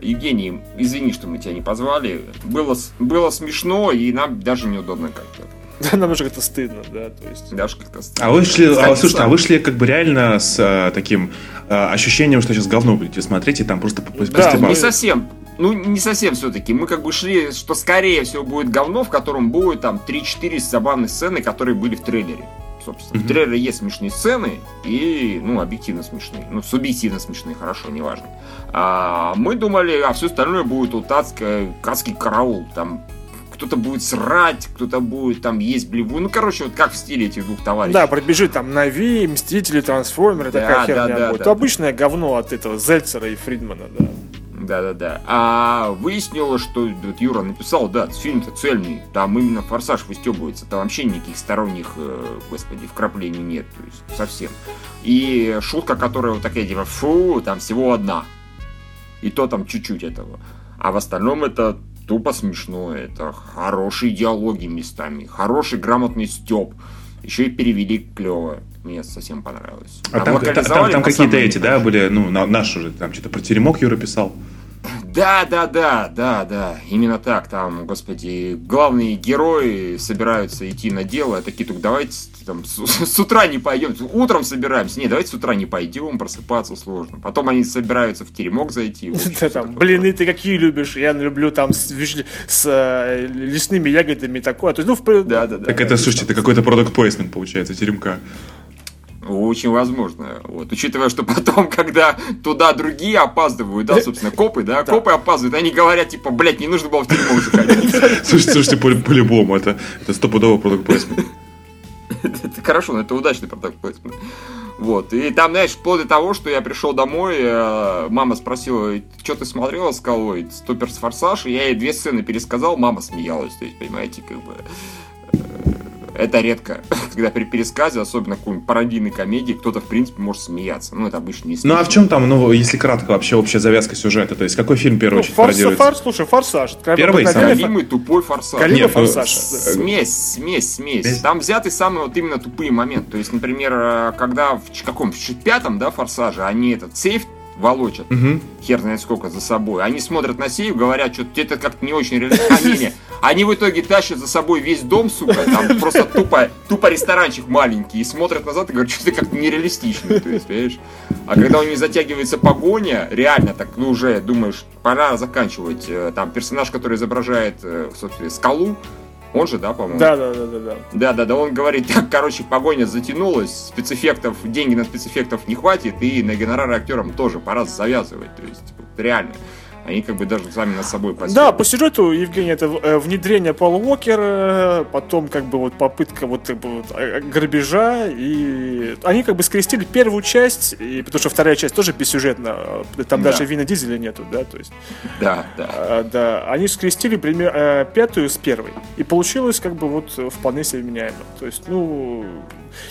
Евгений, извини, что мы тебя не позвали. Было, было смешно, и нам даже неудобно как-то. Да, нам уже как-то стыдно, да, то есть. Даже как-то стыдно. А вы шли, а, слушайте, а вы шли как бы реально с а, таким а, ощущением, что сейчас говно будете смотреть, и там просто Да, не совсем. Ну, не совсем все-таки. Мы как бы шли, что скорее всего будет говно, в котором будет там 3-4 забавных сцены, которые были в трейлере. Собственно. Mm-hmm. В трейлере есть смешные сцены и, ну, объективно смешные. Ну, субъективно смешные, хорошо, неважно. А, мы думали, а все остальное будет вот адский, адский караул. Там кто-то будет срать, кто-то будет там есть блеву. Ну, короче, вот как в стиле этих двух товарищей. Да, пробежит там Нави, Мстители, Трансформеры, да, такая херня да, будет. Да, Обычное да. говно от этого Зельцера и Фридмана, да. Да-да-да. А выяснилось, что вот Юра написал, да, фильм-то цельный, там именно форсаж выстебывается, там вообще никаких сторонних, э, господи, вкраплений нет, то есть совсем. И шутка, которая вот такая, типа, фу, там всего одна. И то там чуть-чуть этого. А в остальном это тупо смешно, это хорошие диалоги местами, хороший грамотный степ. Еще и перевели клево. Мне совсем понравилось. А, а там, там, там, там какие-то эти, да, были, ну, на, наш уже, там что-то про теремок Юра писал. Да, да, да, да, да, именно так. Там, господи, главные герои собираются идти на дело, а такие только давайте там с, с утра не пойдем, утром собираемся. Не, давайте с утра не пойдем, просыпаться сложно. Потом они собираются в теремок зайти. Да, там, блины ты какие любишь? Я люблю там с, с э, лесными ягодами такое. То есть, ну, да, да, да. Так это, слушайте, это какой-то продукт плейсмент получается, теремка. Очень возможно. Вот. Учитывая, что потом, когда туда другие опаздывают, да, собственно, копы, да, копы опаздывают, они говорят, типа, блядь, не нужно было в тюрьму заходить. Слушайте, слушайте, по-любому, это, это стопудово продукт плейсмент. Это хорошо, но это удачный продукт плейсмент. Вот. И там, знаешь, вплоть до того, что я пришел домой, э, мама спросила, что ты смотрела, сказал, ой, Стоперс Форсаж, и я ей две сцены пересказал, мама смеялась, то есть, понимаете, как бы это редко, когда при пересказе, особенно какой-нибудь пародийной комедии, кто-то, в принципе, может смеяться. Ну, это обычно не Ну, а в чем там, ну, если кратко, вообще общая завязка сюжета? То есть, какой фильм, в первую ну, очередь, форс, пародируется? Форс, слушай, «Форсаж». Первый, самый... Галимый тупой «Форсаж». Галимый Нет, ну, «Форсаж». Смесь, смесь, смесь. Без... Там взяты самые вот именно тупые моменты. То есть, например, э, когда в каком, в пятом, да, «Форсаже», они этот сейф волочат, угу. хер знает сколько, за собой. Они смотрят на сейф, говорят, что это как-то не очень реалистично. Они в итоге тащат за собой весь дом, сука, там просто тупо, тупо ресторанчик маленький, и смотрят назад и говорят, что это как-то нереалистично, то есть, понимаешь? А когда у них затягивается погоня, реально так, ну уже думаешь, пора заканчивать. Э, там персонаж, который изображает, э, собственно, скалу, он же, да, по-моему? Да, да, да, да, да. Да, да, да. Он говорит, так, короче, погоня затянулась, спецэффектов, деньги на спецэффектов не хватит, и на гонорары актерам тоже пора завязывать. То есть, реально они как бы даже сами над собой посели. Да, по сюжету, Евгений, это э, внедрение Пола Уокера, потом как бы вот попытка вот, как бы, вот э, грабежа, и они как бы скрестили первую часть, и, потому что вторая часть тоже бессюжетна, там да. даже Вина Дизеля нету, да, то есть. Да, да. А, да, они скрестили пример, э, пятую с первой, и получилось как бы вот вполне себе меняемо. То есть, ну,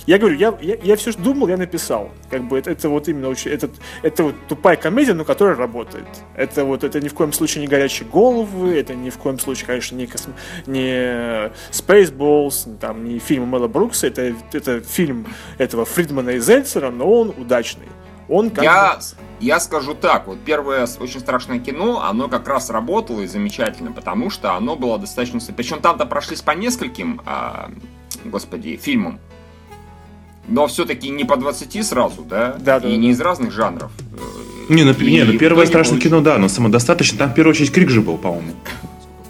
я говорю, я, я, я все что думал, я написал. Как бы это, это вот именно очень, это, это вот тупая комедия, но которая работает. Это вот это ни в коем случае не горячие головы, это ни в коем случае, конечно, не, косм... не Spaceballs, там, не фильм Мэла Брукса, это, это фильм этого Фридмана и Зельцера, но он удачный он как я, бы... я скажу так, вот первое очень страшное кино, оно как раз работало и замечательно, потому что оно было достаточно... Причем там-то прошлись по нескольким, а, господи, фильмам. Но все-таки не по 20 сразу, да? Да, и да. не да. из разных жанров. Не, ну, и не, ну первое страшное кино, да, но самодостаточно. Там в первую очередь крик же был, по-моему.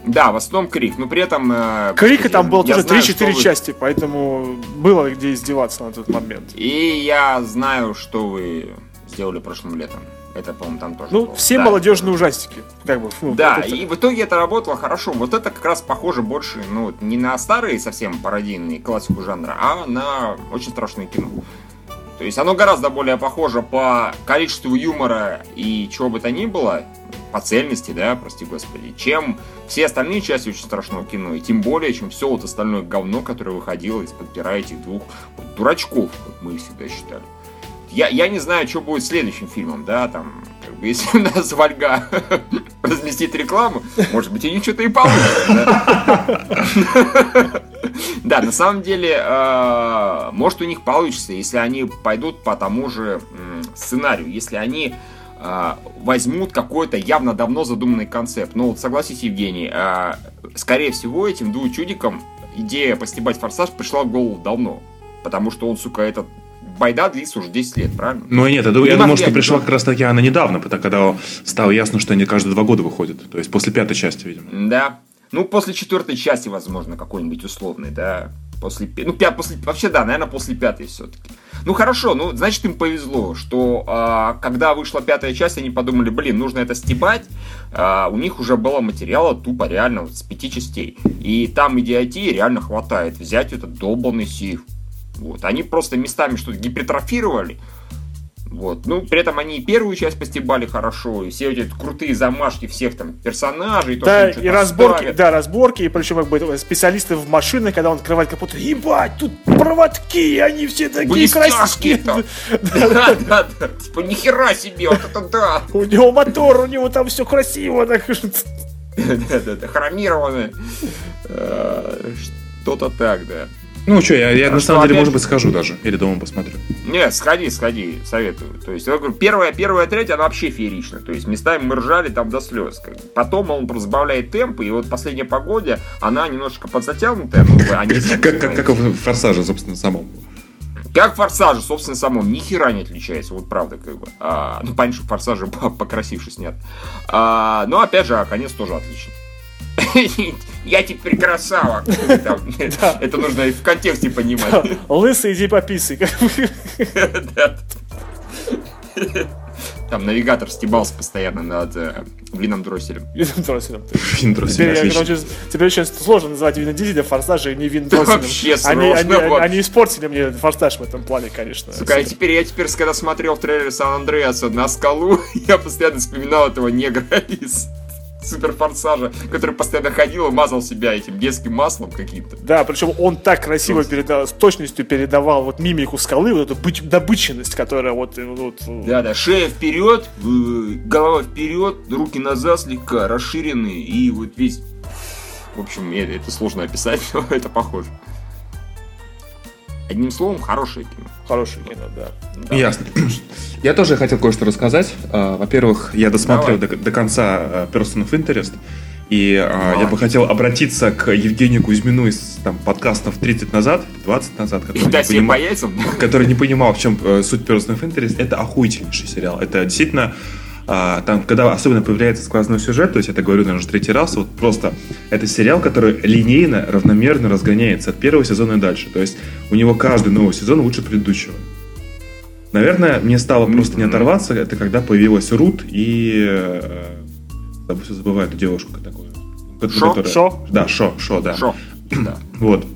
Да, в основном крик, но при этом... Э, Крика там было тоже 3-4 вы... части, поэтому было где издеваться на тот момент. И я знаю, что вы сделали прошлым летом. Это, по-моему, там тоже. Ну, было. все да, молодежные ужастики. Как бы, ну, да, и в итоге это работало хорошо. Вот это как раз похоже больше, ну, не на старые совсем пародийные классику жанра, а на очень страшное кино. То есть оно гораздо более похоже по количеству юмора и чего бы то ни было, по цельности, да, прости господи, чем все остальные части очень страшного кино, и тем более, чем все вот остальное говно, которое выходило из-под пера этих двух вот, дурачков, как мы всегда считали. Я, я не знаю, что будет следующим фильмом, да, там, как бы, если у нас Вальга разместит рекламу, может быть, и ничего то и получится, да. на самом деле, э, может, у них получится, если они пойдут по тому же сценарию, если они э, возьмут какой-то явно давно задуманный концепт. Ну, вот согласись, Евгений, э, скорее всего, этим двум чудикам идея постебать форсаж пришла в голову давно. Потому что он, сука, этот байда длится уже 10 лет, правильно? Ну нет, я, я думаю, что пришла как раз таки она недавно, потому когда стало ясно, что они каждые два года выходят. То есть после пятой части, видимо. Да. Ну, после четвертой части, возможно, какой-нибудь условный, да. После, ну, пят, после, вообще, да, наверное, после пятой все-таки. Ну, хорошо, ну, значит, им повезло, что а, когда вышла пятая часть, они подумали, блин, нужно это стебать. А, у них уже было материала тупо реально с пяти частей. И там идиотии реально хватает взять этот долбанный сейф. Вот. Они просто местами что-то гипертрофировали, вот. Ну, при этом они и первую часть постебали хорошо, и все эти крутые замашки всех там персонажей. Да, то, и разборки, ставят. да, разборки, и причем как бы специалисты в машинах, когда он открывает капот, ебать, тут проводки, они все такие красивые. Да, да, да, типа нихера себе, вот это да. У него мотор, у него там все красиво, так Да, да, да, хромированное. Э, что-то так, да. Ну что, я, я на самом деле, может быть, схожу даже. Или дома посмотрю. Не, сходи, сходи, советую. То есть, я говорю, первая, первая треть, она вообще феерична. То есть, местами мы ржали там до слез. Потом он просто сбавляет темп, и вот последняя погода, она немножко подзатянутая. Как, как, в «Форсаже», собственно, самом. Как форсаже, собственно, самом, ни хера не отличается, вот правда, как бы. А, ну, понятно, что форсажи покрасивше снят. А, но, опять же, а конец тоже отличный. Я теперь красава. Это нужно в контексте понимать. Лысый, иди пописай. Там навигатор стебался постоянно над э, Вином дросселем. Вином дросселем. Вин дросселем, теперь, короче, теперь очень сложно называть Вина Дизеля форсажа и не Вин дросселем. Вообще они, они, они, они испортили мне форсаж в этом плане, конечно. Сука, я теперь, я теперь, когда смотрел трейлер Сан-Андреаса на скалу, я постоянно вспоминал этого негра из суперфорсажа, который постоянно ходил и мазал себя этим детским маслом каким-то. Да, причем он так красиво передал, с точностью передавал вот мимику скалы, вот эту добыченность, которая вот... Э, вот... Э, да, да, шея вперед, голова вперед, руки назад слегка расширенные, и вот весь... В общем, это, это сложно описать, но это похоже. Одним словом, хорошее кино. Хорошее кино, да. да. Ясно. Я тоже хотел кое-что рассказать. А, во-первых, я досмотрел до, до конца а, Person of Interest. И а, я бы хотел обратиться к Евгению Кузьмину из там, подкастов 30 назад, 20 назад, который, не, понимал, который не понимал, в чем э, суть Person of Interest. Это охуительнейший сериал. Это действительно а, там, когда особенно появляется сквозной сюжет, то есть это говорю, наверное, уже третий раз, вот просто это сериал, который линейно, равномерно разгоняется от первого сезона и дальше. То есть у него каждый новый сезон лучше предыдущего. Наверное, мне стало просто не оторваться, это когда появилась Рут и... Э, забываю эту девушку такую. Шо? Которая... Шо? Да, Шо, Шо, да. Шо. да. Вот.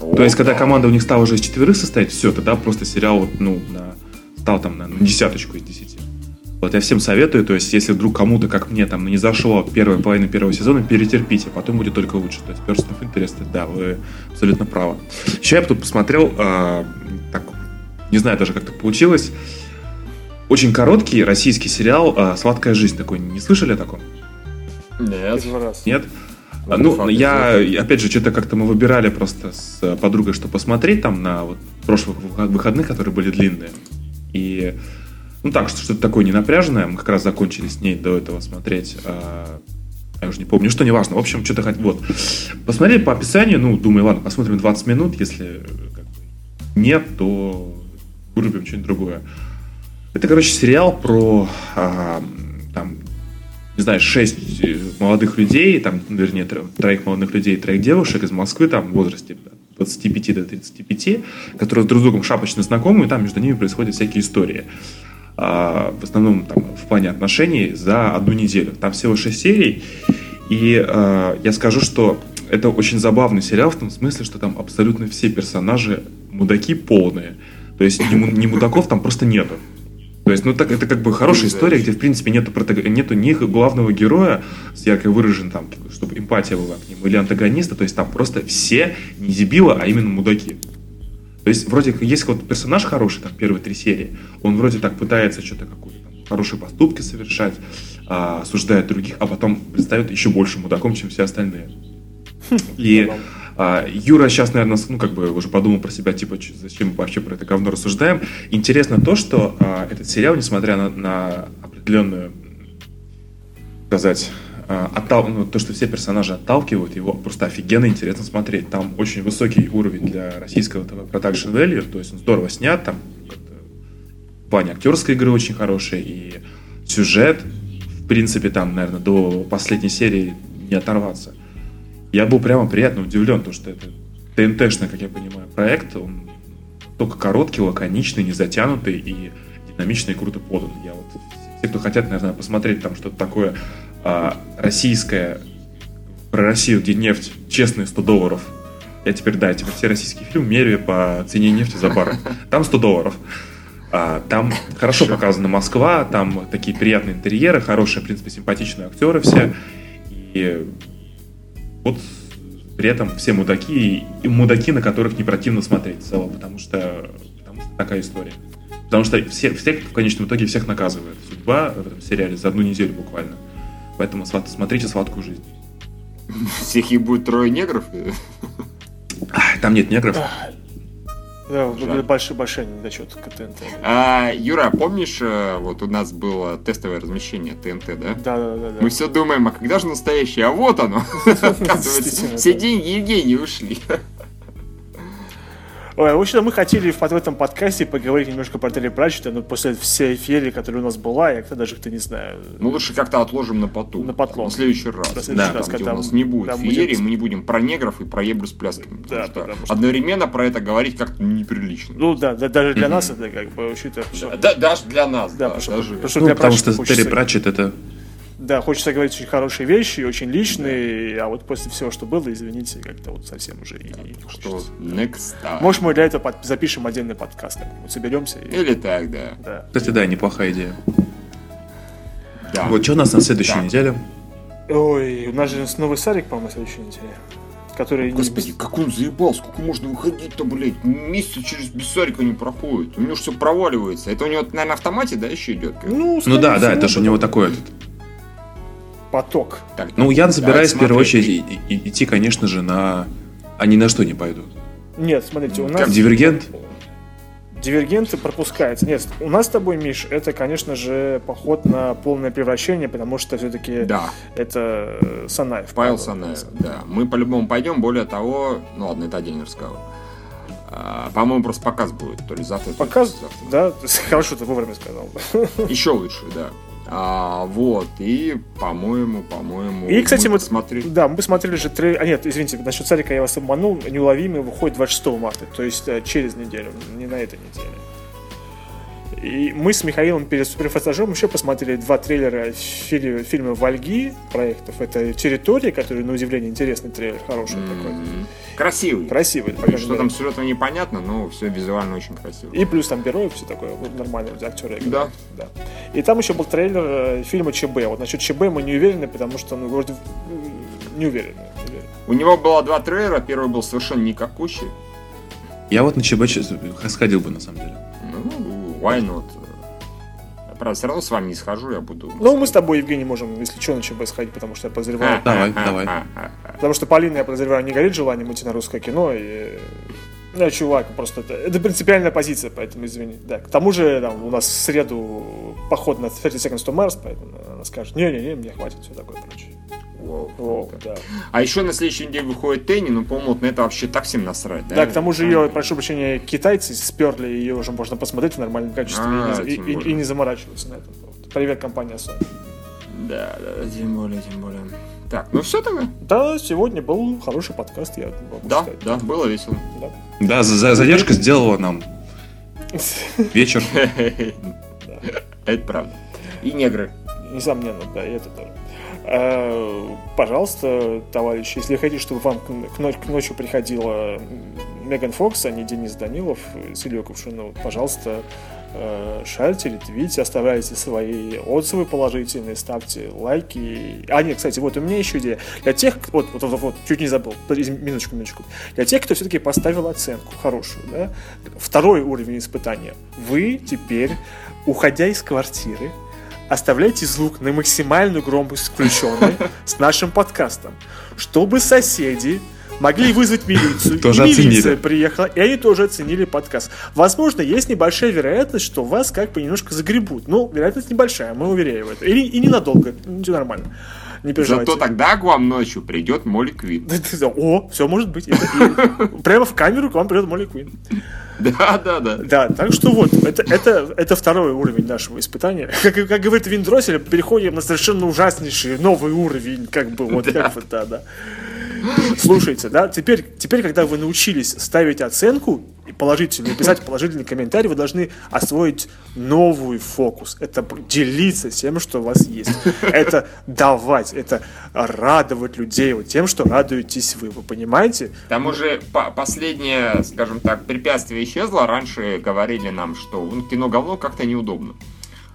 То есть, когда команда у них стала уже из четверых состоять, все, тогда просто сериал ну, на, стал там на, на десяточку из десяти. Вот я всем советую, то есть если вдруг кому-то, как мне, там, не зашло первая половина первого сезона, перетерпите, потом будет только лучше. То есть Person of Interest, да, вы абсолютно правы. Еще я тут посмотрел, э, так, не знаю даже, как так получилось, очень короткий российский сериал э, «Сладкая жизнь» такой. Не слышали о таком? Нет. Нет? Ну, я, опять же, что-то как-то мы выбирали просто с подругой, что посмотреть там на вот прошлых выходных, которые были длинные. И Ну так, что что-то такое ненапряженное. Мы как раз закончили с ней до этого смотреть. А, я уже не помню, что неважно. В общем, что-то хоть... Вот. Посмотрели по описанию, ну, думаю, ладно, посмотрим 20 минут. Если как бы, нет, то вырубим что-нибудь другое. Это, короче, сериал про а, там, не знаю, шесть молодых людей, там, вернее, троих молодых людей, троих девушек из Москвы, там, в возрасте 25 до 35, которые друг с другом шапочно знакомы, и там между ними происходят всякие истории. А, в основном там, в плане отношений за одну неделю. Там всего 6 серий, и а, я скажу, что это очень забавный сериал в том смысле, что там абсолютно все персонажи мудаки полные. То есть ни, ни мудаков там просто нету. То есть, ну так это как бы хорошая история, где в принципе нету, нету ни главного героя с ярко выраженным там, чтобы эмпатия была к нему, или антагониста, то есть там просто все не дебилы, а именно мудаки. То есть, вроде как есть вот персонаж хороший, там, первые три серии, он вроде так пытается что-то какое-то там, хорошие поступки совершать, а, осуждает других, а потом предстает еще больше мудаком, чем все остальные. И а, Юра сейчас, наверное, ну, как бы уже подумал про себя, типа, зачем мы вообще про это говно рассуждаем. Интересно то, что а, этот сериал, несмотря на, на определенную, сказать, оттал... ну, то, что все персонажи отталкивают, его просто офигенно интересно смотреть. Там очень высокий уровень для российского ТВ Production Value, то есть он здорово снят, там в плане актерской игры очень хороший, и сюжет, в принципе, там, наверное, до последней серии не оторваться я был прямо приятно удивлен, то, что это ТНТшный, как я понимаю, проект, он только короткий, лаконичный, не затянутый и динамичный и круто подан. Я вот, все, кто хотят, наверное, посмотреть там что-то такое а, российское, про Россию, где нефть, честные 100 долларов. Я теперь, да, теперь все российские фильмы меряю по цене нефти за баррель. Там 100 долларов. А, там хорошо показана Москва, там такие приятные интерьеры, хорошие, в принципе, симпатичные актеры все. И вот при этом все мудаки, и мудаки, на которых не противно смотреть в целом, потому что, потому что такая история. Потому что все, всех в конечном итоге всех наказывает судьба в этом сериале за одну неделю буквально. Поэтому смотрите «Сладкую жизнь». Всех их будет трое негров? Там нет негров. Да, Жаль. большой, большой недочет к ТНТ. А, Юра, помнишь, э, вот у нас было тестовое размещение ТНТ, да? Да, да, да. Мы все думаем, а когда же настоящее? А вот оно. Все деньги Евгении ушли. Ой, в общем, мы хотели в, в этом подкасте поговорить немножко про Терри Пратчета, но после всей ферии, которая у нас была, я как-то даже как-то не знаю. Ну, лучше как-то отложим на потом. На потом. На следующий раз. На следующий да, раз, когда у нас не будет феерии, будет... мы не будем про негров и про ебру с плясками. Да, что что одновременно про это говорить как-то неприлично. Ну да, да даже для нас это как бы вообще-то... Да, даже для нас, да. Потому что, потому что Терри Пратчет это да, хочется говорить очень хорошие вещи, очень личные, да. а вот после всего, что было, извините, как-то вот совсем уже и не Что, next time. Может, мы для этого под... запишем отдельный подкаст, вот соберемся. И... Или так, да. да. Кстати, да, неплохая идея. Да. Вот что у нас на следующей да. неделе? Ой, у нас же новый сарик, по-моему, на следующей неделе. Который Господи, не... как он заебал, сколько можно выходить-то, блядь? Месяц через без сарика не проходит. У него все проваливается. Это у него, наверное, на автомате, да, еще идет? Ну, ну да, да, это же у него такой этот поток. Так, ну, я собираюсь в первую очередь идти, конечно же, на... А ни на что не пойду. Нет, смотрите, у нас... Дивергент? Дивергенты пропускается. Нет, у нас с тобой, Миш, это, конечно же, поход на полное превращение, потому что все-таки да. это э, Санаев. Павел Санаев, да. Мы по-любому пойдем, более того, ну ладно, это отдельный разговор. А, по-моему, просто показ будет, то ли завтра, Показ, то ли завтра. да? Хорошо, ты вовремя сказал. Еще лучше, да. А, вот, и, по-моему, по-моему... И, кстати, мы, мы посмотрели... Да, мы посмотрели же трейлер... А, нет, извините, насчет Царика я вас обманул. Неуловимый выходит 26 марта, то есть э, через неделю, не на этой неделе. И мы с Михаилом перед суперфорсажом еще посмотрели два трейлера фили, фильма «Вальги» проектов. Это «Территория», который, на удивление, интересный трейлер, хороший mm-hmm. такой. Красивый. Красивый. Что там сюжетом непонятно, но все визуально очень красиво. И плюс там героев все такое, вот нормально, актеры играют. Да. да. И там еще был трейлер э, фильма ЧБ. Вот насчет ЧБ мы не уверены, потому что, ну, вроде не уверены. Не уверены. У него было два трейлера, первый был совершенно никакущий. Я вот на ЧБ сходил бы, на самом деле. Ну, why not? Правда, все равно с вами не схожу, я буду... Ну, мы с тобой, Евгений, можем, если что, на ЧБ сходить, потому что я подозреваю... Давай, давай. Потому что Полина, я подозреваю, не горит желанием идти на русское кино, и... Да, чувак, просто это, это принципиальная позиция, поэтому извини. Да. К тому же там, у нас в среду поход на 30 Seconds to Mars, поэтому она скажет, не-не-не, мне хватит, все такое прочее. Воу, Воу, да. А еще на следующей неделе выходит Тенни, ну, по-моему, вот на это вообще так всем насрать, да? Да, к тому же ее, прошу прощения, китайцы сперли, ее уже можно посмотреть в нормальном качестве а, и, и, и, и не заморачиваться на этом. Привет, компания Sony. Да, да, тем более, тем более. Так, ну все тогда? Да, сегодня был хороший подкаст, я могу Да, сказать. да, было весело. Да, да за задержка сделала нам вечер. Это правда. И негры. Несомненно, да, и это тоже. А, пожалуйста, товарищи, если хотите, чтобы вам к ночи приходила Меган Фокс, а не Денис Данилов с Ильей Кувшиновым, пожалуйста, Э, шарьте, ретвите, оставляйте свои отзывы положительные, ставьте лайки. А, нет, кстати, вот у меня еще идея. Для тех, вот, вот, вот, вот чуть не забыл, минуточку, минуточку. Для тех, кто все-таки поставил оценку хорошую, да, второй уровень испытания. Вы теперь, уходя из квартиры, оставляйте звук на максимальную громкость включенный с нашим подкастом, чтобы соседи могли вызвать милицию. Тоже и милиция оценили. приехала, и они тоже оценили подкаст. Возможно, есть небольшая вероятность, что вас как бы немножко загребут. Ну, вероятность небольшая, мы уверяем в это. Или и ненадолго, все нормально. Не переживайте. Зато тогда к вам ночью придет Молли Квин. О, все может быть. Прямо в камеру к вам придет Молли Квин. Да, да, да. Да, так что вот, это, это, это второй уровень нашего испытания. Как, как говорит Виндроссель, переходим на совершенно ужаснейший новый уровень, как бы, вот, да. как бы, да, да. Слушайте, да, теперь, теперь, когда вы научились ставить оценку и положительную, писать положительный комментарий, вы должны освоить новый фокус. Это делиться тем, что у вас есть. Это давать, это радовать людей вот тем, что радуетесь вы. Вы понимаете? Там уже по последнее, скажем так, препятствие исчезло. Раньше говорили нам, что ну, кино говно как-то неудобно.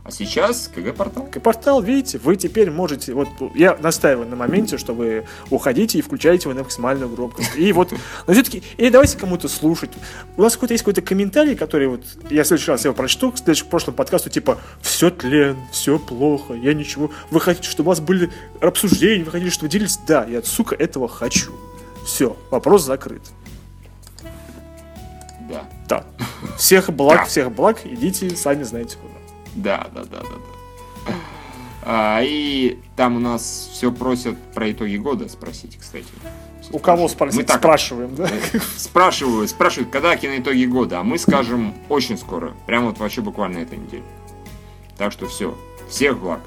А сейчас КГ-портал. КГ-портал, видите, вы теперь можете... Вот я настаиваю на моменте, что вы уходите и включаете его на максимальную громкость. И вот, но все-таки, или давайте кому-то слушать. У вас какой-то есть какой-то комментарий, который вот, я в следующий раз его прочту, к следующему прошлому подкасту, типа, все тлен, все плохо, я ничего... Вы хотите, чтобы у вас были обсуждения, вы хотите, чтобы делились? Да, я, сука, этого хочу. Все, вопрос закрыт. Да. Да. Всех благ, всех благ, идите, сами знаете куда. Да, да, да, да, да. А, и там у нас все просят про итоги года спросить, кстати. У кого спросить? Мы так спрашиваем, да? Спрашивают, спрашивают, когда киноитоги года, а мы скажем очень скоро. Прямо вот вообще буквально этой неделе. Так что все. Всех благ.